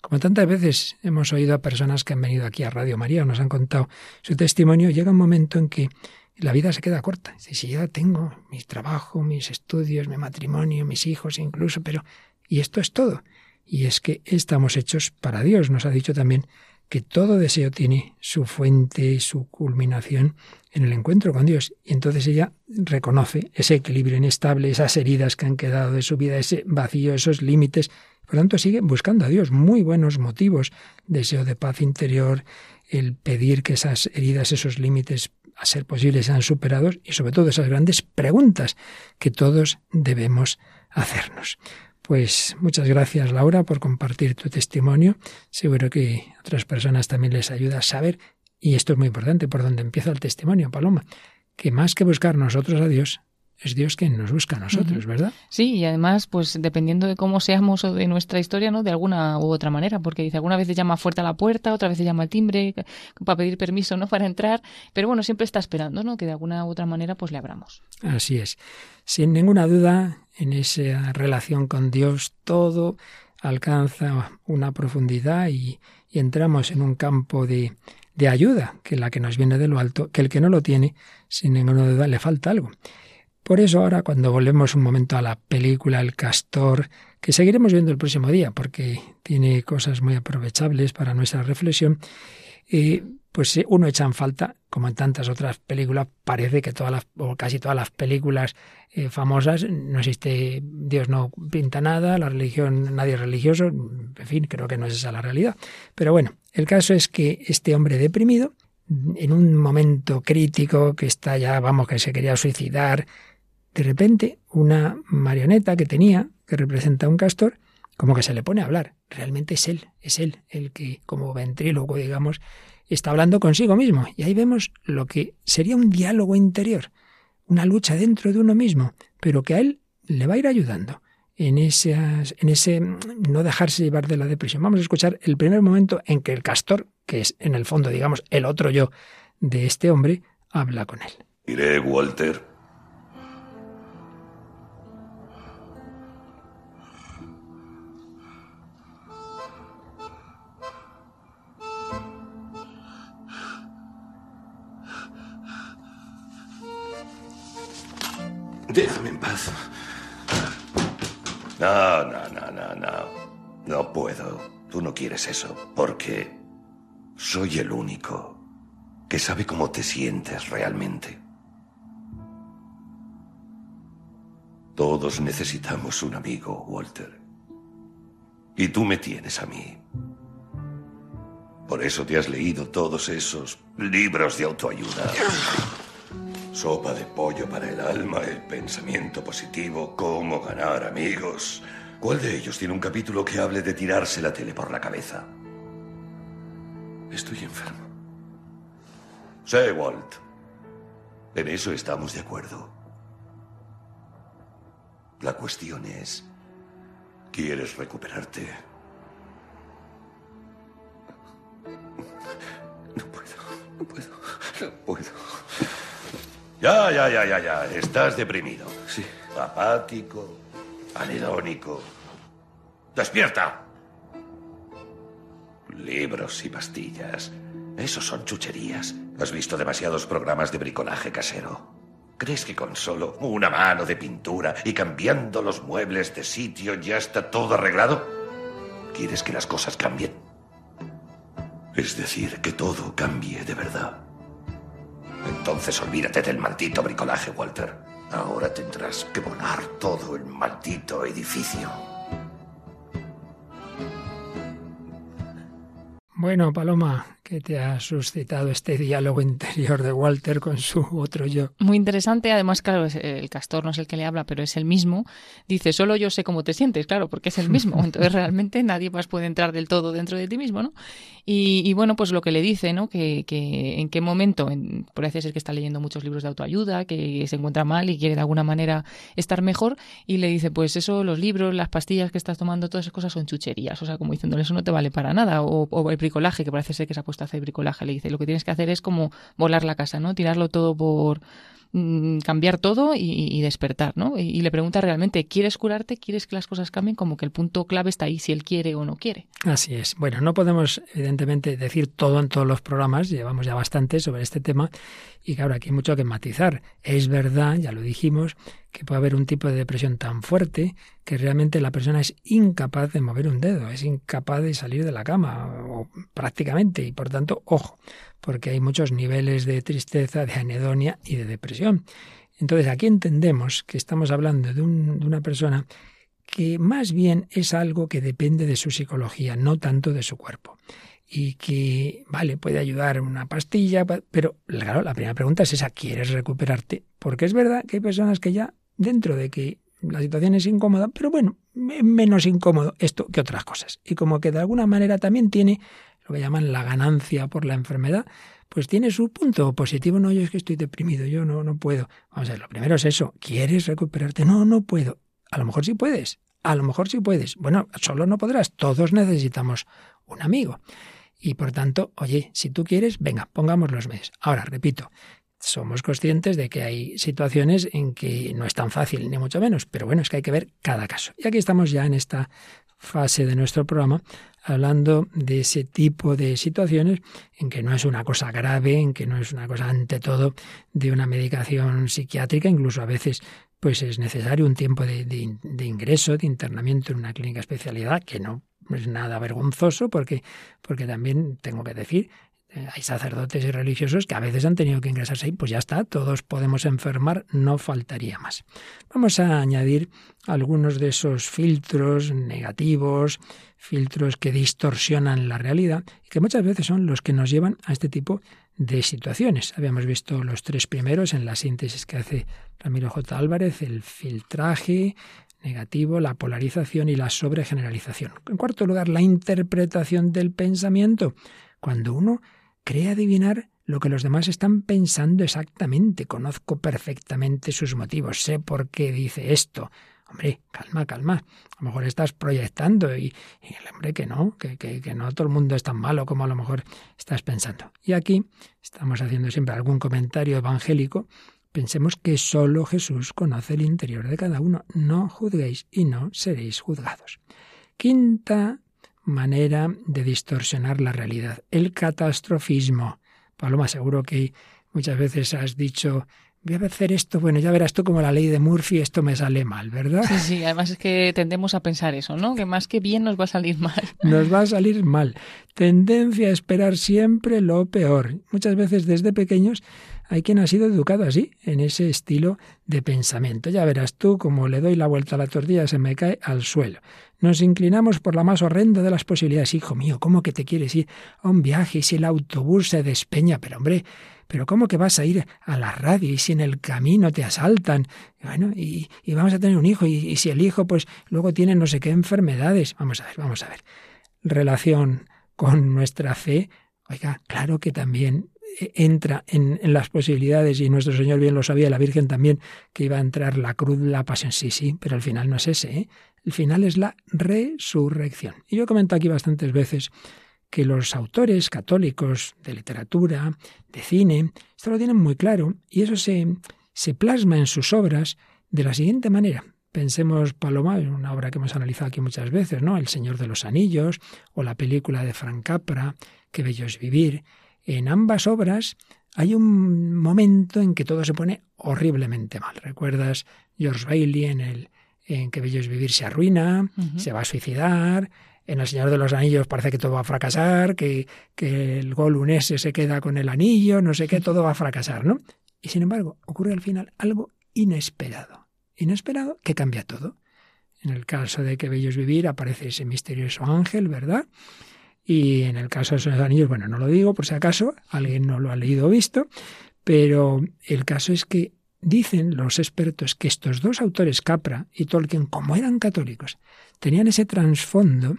Speaker 1: como tantas veces hemos oído a personas que han venido aquí a Radio María o nos han contado su testimonio, llega un momento en que la vida se queda corta. Si ya tengo mi trabajo, mis estudios, mi matrimonio, mis hijos incluso, pero y esto es todo. Y es que estamos hechos para Dios. Nos ha dicho también que todo deseo tiene su fuente y su culminación en el encuentro con Dios. Y entonces ella reconoce ese equilibrio inestable, esas heridas que han quedado de su vida, ese vacío, esos límites por lo tanto, sigue buscando a Dios muy buenos motivos, deseo de paz interior, el pedir que esas heridas, esos límites a ser posibles sean superados y sobre todo esas grandes preguntas que todos debemos hacernos. Pues muchas gracias Laura por compartir tu testimonio. Seguro que otras personas también les ayuda a saber, y esto es muy importante, por dónde empieza el testimonio, Paloma, que más que buscar nosotros a Dios, es Dios quien nos busca a nosotros, ¿verdad?
Speaker 3: Sí, y además, pues dependiendo de cómo seamos o de nuestra historia, ¿no? De alguna u otra manera, porque dice, alguna vez llama fuerte a la puerta, otra vez llama al timbre para pedir permiso, ¿no? Para entrar, pero bueno, siempre está esperando, ¿no? Que de alguna u otra manera, pues le abramos.
Speaker 1: Así es. Sin ninguna duda, en esa relación con Dios, todo alcanza una profundidad y, y entramos en un campo de, de ayuda, que la que nos viene de lo alto, que el que no lo tiene, sin ninguna duda, le falta algo. Por eso ahora cuando volvemos un momento a la película El Castor, que seguiremos viendo el próximo día porque tiene cosas muy aprovechables para nuestra reflexión, eh, pues uno echa en falta, como en tantas otras películas, parece que todas las, o casi todas las películas eh, famosas, no existe, Dios no pinta nada, la religión, nadie es religioso, en fin, creo que no es esa la realidad. Pero bueno, el caso es que este hombre deprimido, en un momento crítico que está ya, vamos, que se quería suicidar, de repente una marioneta que tenía, que representa a un castor, como que se le pone a hablar. Realmente es él, es él el que, como ventrílogo, digamos, está hablando consigo mismo. Y ahí vemos lo que sería un diálogo interior, una lucha dentro de uno mismo, pero que a él le va a ir ayudando en, en ese no dejarse llevar de la depresión. Vamos a escuchar el primer momento en que el castor, que es en el fondo, digamos, el otro yo de este hombre, habla con él.
Speaker 4: Iré, Walter, Déjame en paz. No, no, no, no, no. No puedo. Tú no quieres eso. Porque soy el único que sabe cómo te sientes realmente. Todos necesitamos un amigo, Walter. Y tú me tienes a mí. Por eso te has leído todos esos libros de autoayuda. Sopa de pollo para el alma, el pensamiento positivo, cómo ganar amigos. ¿Cuál de ellos tiene un capítulo que hable de tirarse la tele por la cabeza? Estoy enfermo. Sé, Walt. En eso estamos de acuerdo. La cuestión es, ¿quieres recuperarte? No puedo, no puedo, no puedo. Ya, ya, ya, ya, ya. Estás deprimido.
Speaker 5: Sí.
Speaker 4: Apático, anedónico. ¡Despierta! Libros y pastillas. Esos son chucherías. Has visto demasiados programas de bricolaje casero. ¿Crees que con solo una mano de pintura y cambiando los muebles de sitio ya está todo arreglado? ¿Quieres que las cosas cambien? Es decir, que todo cambie de verdad. Entonces olvídate del maldito bricolaje, Walter. Ahora tendrás que volar todo el maldito edificio.
Speaker 1: Bueno, Paloma, que te ha suscitado este diálogo interior de Walter con su otro yo.
Speaker 3: Muy interesante, además, claro, el castor no es el que le habla, pero es el mismo. Dice, solo yo sé cómo te sientes, claro, porque es el mismo. Entonces, realmente nadie más puede entrar del todo dentro de ti mismo, ¿no? Y, bueno, pues lo que le dice, ¿no? Que, que en qué momento, en, parece ser que está leyendo muchos libros de autoayuda, que se encuentra mal y quiere de alguna manera estar mejor, y le dice, pues eso, los libros, las pastillas que estás tomando, todas esas cosas son chucherías, o sea, como diciéndole, eso no te vale para nada, o, o el bricolaje, que parece ser que se ha puesto hacer bricolaje. Le dice, lo que tienes que hacer es como volar la casa, ¿no? Tirarlo todo por mm, cambiar todo y, despertar, ¿no? Y, le pregunta realmente, ¿quieres curarte? ¿Quieres que las cosas cambien? Como que el punto clave está ahí, si él quiere o no quiere.
Speaker 1: Así es. Bueno, no podemos evidentemente decir todo en todos los programas, llevamos ya bastante sobre este tema y claro, aquí hay mucho que matizar. Es verdad, ya lo dijimos, que puede haber un tipo de depresión tan fuerte que realmente la persona es incapaz de mover un dedo, es incapaz de salir de la cama, o prácticamente, y por tanto, ojo, porque hay muchos niveles de tristeza, de anedonia y de depresión. Entonces aquí entendemos que estamos hablando de, de una persona que más bien es algo que depende de su psicología, no tanto de su cuerpo y que, vale, puede ayudar una pastilla, pero claro, la primera pregunta es esa, ¿quieres recuperarte? Porque es verdad que hay personas que ya, dentro de que la situación es incómoda, pero bueno, menos incómodo esto que otras cosas. Y como que de alguna manera también tiene lo que llaman la ganancia por la enfermedad, pues tiene su punto positivo. No, yo es que estoy deprimido, yo no, no puedo. Vamos a ver, lo primero es eso, ¿quieres recuperarte? No, no puedo. A lo mejor sí puedes, a lo mejor sí puedes. Bueno, solo no podrás, todos necesitamos un amigo. Y por tanto, oye, si tú quieres, venga, pongamos los medios. Ahora, repito, somos conscientes de que hay situaciones en que no es tan fácil, ni mucho menos, pero bueno, es que hay que ver cada caso. Y aquí estamos ya en esta fase de nuestro programa hablando de ese tipo de situaciones en que no es una cosa grave, en que no es una cosa ante todo de una medicación psiquiátrica, incluso a veces pues es necesario un tiempo de, ingreso, de internamiento en una clínica especialidad, que no es nada vergonzoso, porque, porque también tengo que decir, hay sacerdotes y religiosos que a veces han tenido que ingresarse ahí, pues ya está, todos podemos enfermar, no faltaría más. Vamos a añadir algunos de esos filtros negativos, filtros que distorsionan la realidad y que muchas veces son los que nos llevan a este tipo de situaciones. Habíamos visto los tres primeros en la síntesis que hace Ramiro J. Álvarez, el filtraje, negativo, la polarización y la sobregeneralización. En cuarto lugar, la interpretación del pensamiento. Cuando uno cree adivinar lo que los demás están pensando exactamente. Conozco perfectamente sus motivos, sé por qué dice esto. Hombre, calma, calma. A lo mejor estás proyectando y, el hombre que no, que, no todo el mundo es tan malo como a lo mejor estás pensando. Y aquí estamos haciendo siempre algún comentario evangélico. Pensemos que solo Jesús conoce el interior de cada uno. No juzguéis y no seréis juzgados. Quinta manera de distorsionar la realidad, el catastrofismo. Paloma, seguro que muchas veces has dicho, voy a hacer esto, bueno, ya verás tú como la ley de Murphy, esto me sale mal, ¿verdad?
Speaker 3: Sí, sí, además es que tendemos a pensar eso, ¿no? Que más que bien nos va a salir mal.
Speaker 1: Nos va a salir mal. Tendencia a esperar siempre lo peor. Muchas veces desde pequeños hay quien ha sido educado así, en ese estilo de pensamiento. Ya verás tú, como le doy la vuelta a la tortilla, se me cae al suelo. Nos inclinamos por la más horrenda de las posibilidades. Hijo mío, ¿cómo que te quieres ir a un viaje y si el autobús se despeña? Pero hombre, pero ¿cómo que vas a ir a la radio y si en el camino te asaltan? Bueno, y, vamos a tener un hijo y, si el hijo pues luego tiene no sé qué enfermedades. Vamos a ver, vamos a ver. Relación con nuestra fe. Oiga, claro que también entra en, las posibilidades, y nuestro Señor bien lo sabía, la Virgen también, que iba a entrar la cruz, la pasión. Sí, sí, pero el final no es ese. ¿eh? El final es la resurrección. Y yo he comentado aquí bastantes veces que los autores católicos de literatura, de cine, esto lo tienen muy claro, y eso se, se plasma en sus obras de la siguiente manera. Pensemos, Paloma, una obra que hemos analizado aquí muchas veces, ¿no? El Señor de los Anillos, o la película de Frank Capra, Qué bello es vivir. En ambas obras hay un momento en que todo se pone horriblemente mal. ¿Recuerdas George Bailey en el en que Bello es vivir se arruina, se va a suicidar, en El Señor de los Anillos parece que todo va a fracasar, que, que el Gollum ese se queda con el anillo, no sé qué, todo va a fracasar, ¿no? Y sin embargo, ocurre al final algo inesperado. Inesperado que cambia todo. En el caso de que Bello es vivir aparece ese misterioso ángel, ¿verdad? Y en el caso de esos anillos, bueno, no lo digo por si acaso, alguien no lo ha leído o visto, pero el caso es que dicen los expertos que estos dos autores, Capra y Tolkien, como eran católicos, tenían ese trasfondo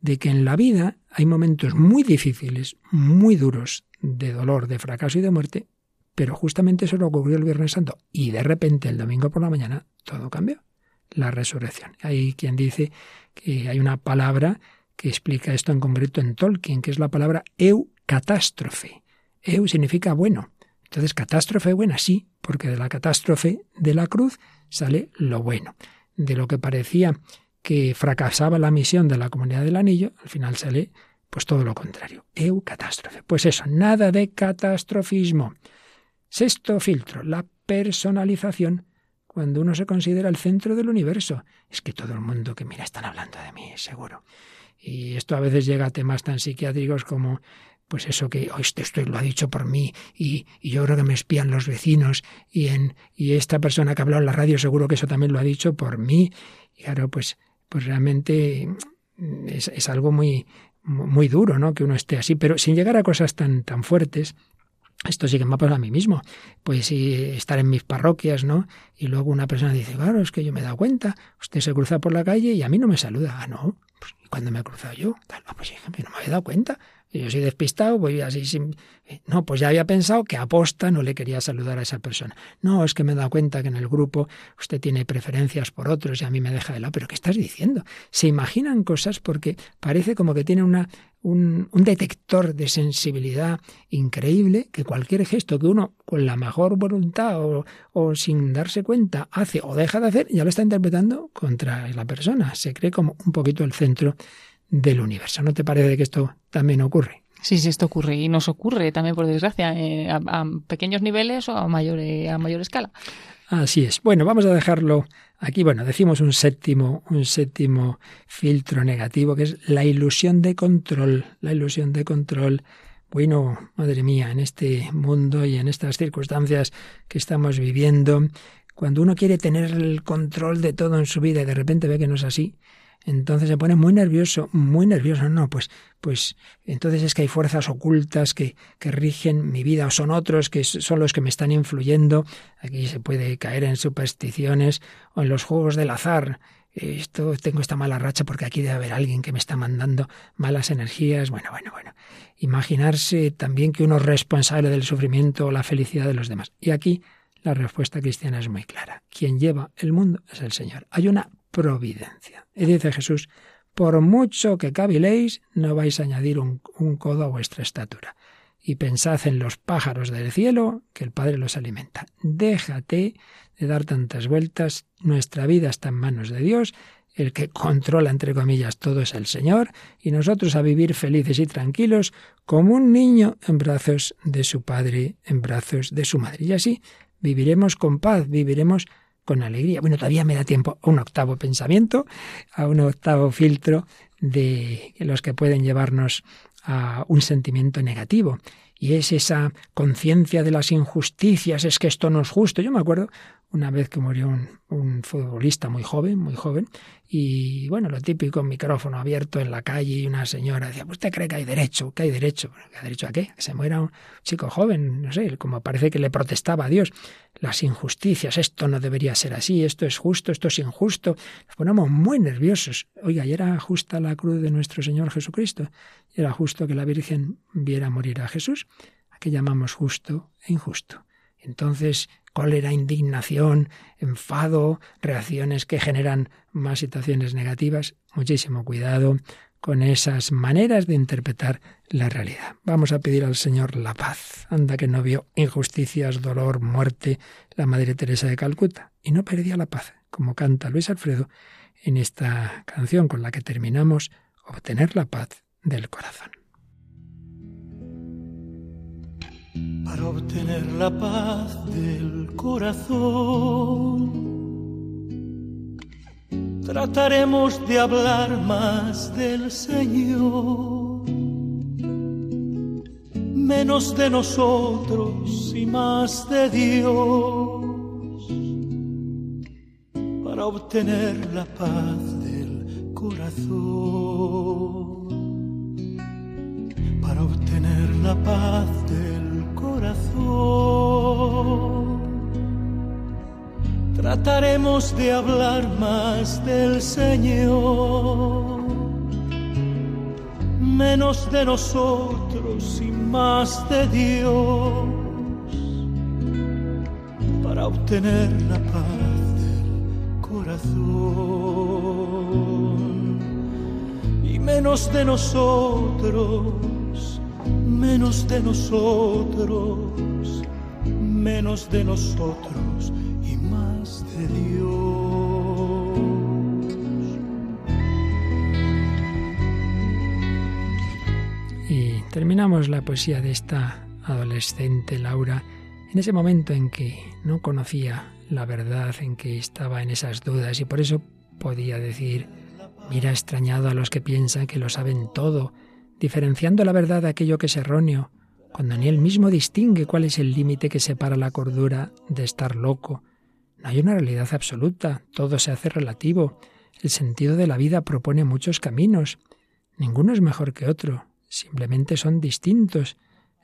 Speaker 1: de que en la vida hay momentos muy difíciles, muy duros, de dolor, de fracaso y de muerte, pero justamente eso lo ocurrió el Viernes Santo y de repente el domingo por la mañana todo cambió, la resurrección. Hay quien dice que hay una palabra que explica esto en concreto en Tolkien, que es la palabra eucatástrofe. Eu significa bueno. Entonces, catástrofe buena, sí, porque de la catástrofe de la cruz sale lo bueno. De lo que parecía que fracasaba la misión de la comunidad del anillo, al final sale pues todo lo contrario. Eucatástrofe. Pues eso, nada de catastrofismo. Sexto filtro, la personalización. Cuando uno se considera el centro del universo, es que todo el mundo que mira están hablando de mí, seguro. Y esto a veces llega a temas tan psiquiátricos como pues eso que oh, esto, esto, lo ha dicho por mí y, yo creo que me espían los vecinos y en y esta persona que ha hablado en la radio seguro que eso también lo ha dicho por mí y claro pues pues realmente es, es algo muy muy duro no que uno esté así pero sin llegar a cosas tan tan fuertes esto sí que me ha pasado a mí mismo. Pues sí, estar en mis parroquias, ¿no? Y luego una persona dice, claro, es que yo me he dado cuenta, usted se cruza por la calle y a mí no me saluda. Ah, no, pues, ¿cuándo me he cruzado yo? Ah, pues no me había dado cuenta. Yo soy despistado, voy así sin... No, pues ya había pensado que aposta no le quería saludar a esa persona. No, es que me he dado cuenta que en el grupo usted tiene preferencias por otros y a mí me deja de lado. ¿Pero qué estás diciendo? Se imaginan cosas porque parece como que tiene una, un, un detector de sensibilidad increíble que cualquier gesto que uno con la mejor voluntad o, o sin darse cuenta hace o deja de hacer, ya lo está interpretando contra la persona. Se cree como un poquito el centro del universo. ¿No te parece que esto también ocurre?
Speaker 3: Sí, sí, esto ocurre y nos ocurre también, por desgracia, eh, a, pequeños niveles o a mayor, a mayor escala.
Speaker 1: Así es. Bueno, vamos a dejarlo aquí. Bueno, decimos un séptimo, un séptimo filtro negativo que es la ilusión de control. La ilusión de control. Bueno, madre mía, en este mundo y en estas circunstancias que estamos viviendo, cuando uno quiere tener el control de todo en su vida y de repente ve que no es así, entonces se pone muy nervioso, muy nervioso. No, pues, pues entonces es que hay fuerzas ocultas que, que rigen mi vida o son otros que son los que me están influyendo. Aquí se puede caer en supersticiones o en los juegos del azar. Esto tengo esta mala racha porque aquí debe haber alguien que me está mandando malas energías. Bueno, bueno, bueno. Imaginarse también que uno es responsable del sufrimiento o la felicidad de los demás. Y aquí la respuesta cristiana es muy clara. Quien lleva el mundo es el Señor. Hay una providencia. Y dice Jesús, por mucho que caviléis, no vais a añadir un, codo a vuestra estatura. Y pensad en los pájaros del cielo, que el Padre los alimenta. Déjate de dar tantas vueltas, nuestra vida está en manos de Dios, el que controla, entre comillas, todo es el Señor, y nosotros a vivir felices y tranquilos como un niño en brazos de su Padre, en brazos de su Madre. Y así viviremos con paz, viviremos con alegría. Bueno, todavía me da tiempo a un octavo pensamiento, a un octavo filtro de los que pueden llevarnos a un sentimiento negativo. Y es esa conciencia de las injusticias, es que esto no es justo. Yo me acuerdo una vez que murió un, un, futbolista muy joven, muy joven, y bueno, lo típico, micrófono abierto en la calle y una señora decía, ¿usted cree que hay derecho? ¿Que hay derecho? ¿Que hay derecho a qué? Que se muera un chico joven, no sé, como parece que le protestaba a Dios. Las injusticias, esto no debería ser así, esto es justo, esto es injusto. Nos ponemos muy nerviosos. Oiga, y era justa la cruz de nuestro Señor Jesucristo. Y era justo que la Virgen viera morir a Jesús. ¿A qué llamamos justo e injusto? Entonces, cólera, indignación, enfado, reacciones que generan más situaciones negativas. Muchísimo cuidado con esas maneras de interpretar la realidad. Vamos a pedir al Señor la paz. Anda que no vio injusticias, dolor, muerte, la Madre Teresa de Calcuta. Y no perdía la paz, como canta Luis Alfredo en esta canción con la que terminamos, obtener la paz del corazón.
Speaker 5: Para obtener la paz del corazón. Trataremos de hablar más del Señor, menos de nosotros y más de Dios, para obtener la paz del corazón, para obtener la paz del corazón. Trataremos de hablar más del Señor, menos de nosotros y más de Dios, para obtener la paz del corazón. Y menos de nosotros menos de nosotros, menos de nosotros y más de Dios.
Speaker 1: Y terminamos la poesía de esta adolescente Laura en ese momento en que no conocía la verdad, en que estaba en esas dudas y por eso podía decir, mira extrañado a los que piensan que lo saben todo, diferenciando la verdad de aquello que es erróneo, cuando ni él mismo distingue cuál es el límite que separa la cordura de estar loco. No hay una realidad absoluta, todo se hace relativo. El sentido de la vida propone muchos caminos. Ninguno es mejor que otro, simplemente son distintos.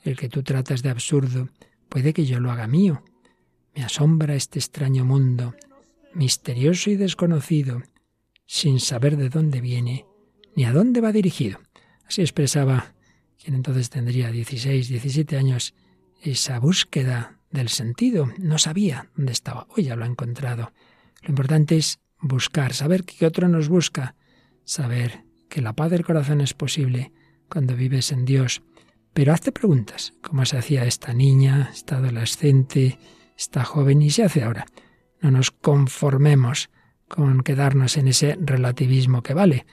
Speaker 1: El que tú tratas de absurdo puede que yo lo haga mío. Me asombra este extraño mundo, misterioso y desconocido, sin saber de dónde viene ni a dónde va dirigido. Así expresaba quien entonces tendría 16, 17 años esa búsqueda del sentido. No sabía dónde estaba. Hoy ya lo ha encontrado. Lo importante es buscar, saber que otro nos busca, saber que la paz del corazón es posible cuando vives en Dios. Pero hazte preguntas, como se hacía esta niña, esta adolescente, esta joven y se hace ahora. No nos conformemos con quedarnos en ese relativismo que vale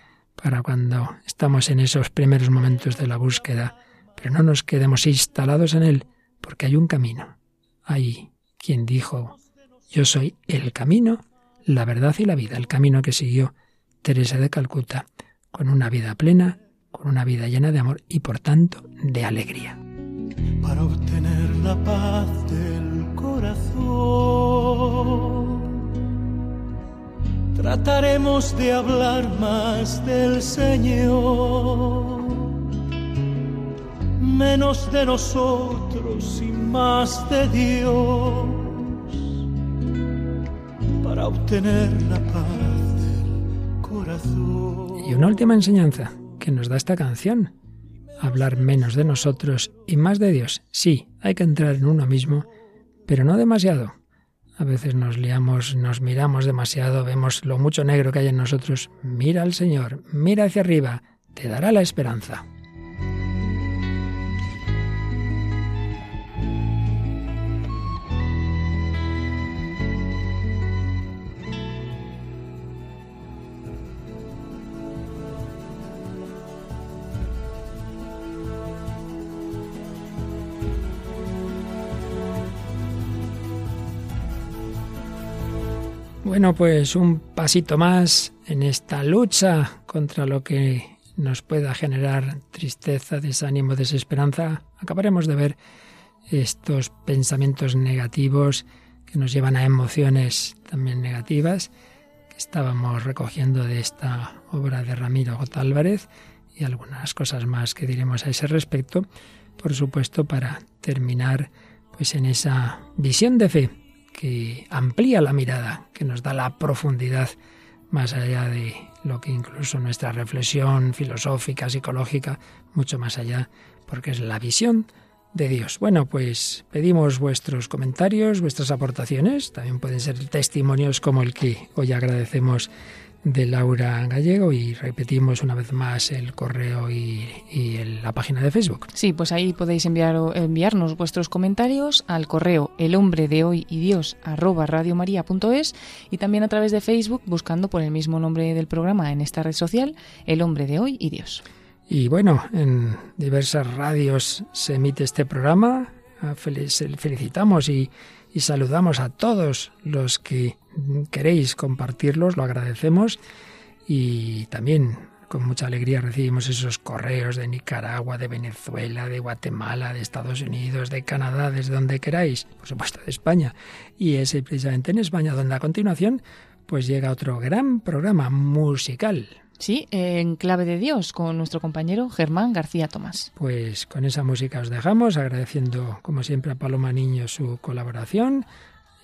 Speaker 1: para cuando estamos en esos primeros momentos de la búsqueda, pero no nos quedemos instalados en él, porque hay un camino. Hay quien dijo, yo soy el camino, la verdad y la vida, el camino que siguió Teresa de Calcuta, con una vida plena, con una vida llena de amor y por tanto de alegría.
Speaker 5: Para obtener la paz del corazón, trataremos de hablar más del Señor, menos de nosotros y más de Dios, para obtener la paz del corazón.
Speaker 1: Y una última enseñanza que nos da esta canción. Hablar menos de nosotros y más de Dios. Sí, hay que entrar en uno mismo, pero no demasiado. A veces nos liamos, nos miramos demasiado, vemos lo mucho negro que hay en nosotros. Mira al Señor, mira hacia arriba, te dará la esperanza. Bueno, pues un pasito más en esta lucha contra lo que nos pueda generar tristeza, desánimo, desesperanza. Acabaremos de ver estos pensamientos negativos que nos llevan a emociones también negativas que estábamos recogiendo de esta obra de Ramiro J. Álvarez y algunas cosas más que diremos a ese respecto, por supuesto, para terminar pues en esa visión de fe que amplía la mirada, que nos da la profundidad más allá de lo que incluso nuestra reflexión filosófica, psicológica, mucho más allá, porque es la visión de Dios. Bueno, pues pedimos vuestros comentarios, vuestras aportaciones, también pueden ser testimonios como el que hoy agradecemos de Laura Gallego y repetimos una vez más el correo y, la página de Facebook.
Speaker 3: Sí, pues ahí podéis enviar, enviarnos vuestros comentarios al correo el hombre de hoy y Dios arroba radiomaria.es y también a través de Facebook buscando por el mismo nombre del programa en esta red social, el hombre de hoy y Dios.
Speaker 1: Y bueno, en diversas radios se emite este programa. Ah, felicitamos y, y saludamos a todos los que queréis compartirlos, lo agradecemos y también con mucha alegría recibimos esos correos de Nicaragua, de Venezuela, de Guatemala, de Estados Unidos, de Canadá, desde donde queráis, por supuesto de España. Y es precisamente en España donde a continuación pues llega otro gran programa musical.
Speaker 3: Sí, en clave de Dios con nuestro compañero Germán García Tomás.
Speaker 1: Pues con esa música os dejamos, agradeciendo como siempre a Paloma Niño su colaboración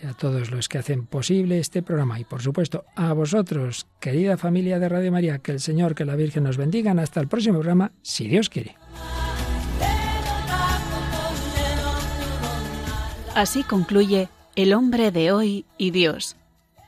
Speaker 1: y a todos los que hacen posible este programa y por supuesto a vosotros, querida familia de Radio María, que el Señor, que la Virgen nos bendigan hasta el próximo programa, si Dios quiere.
Speaker 2: Así concluye El hombre de hoy y Dios,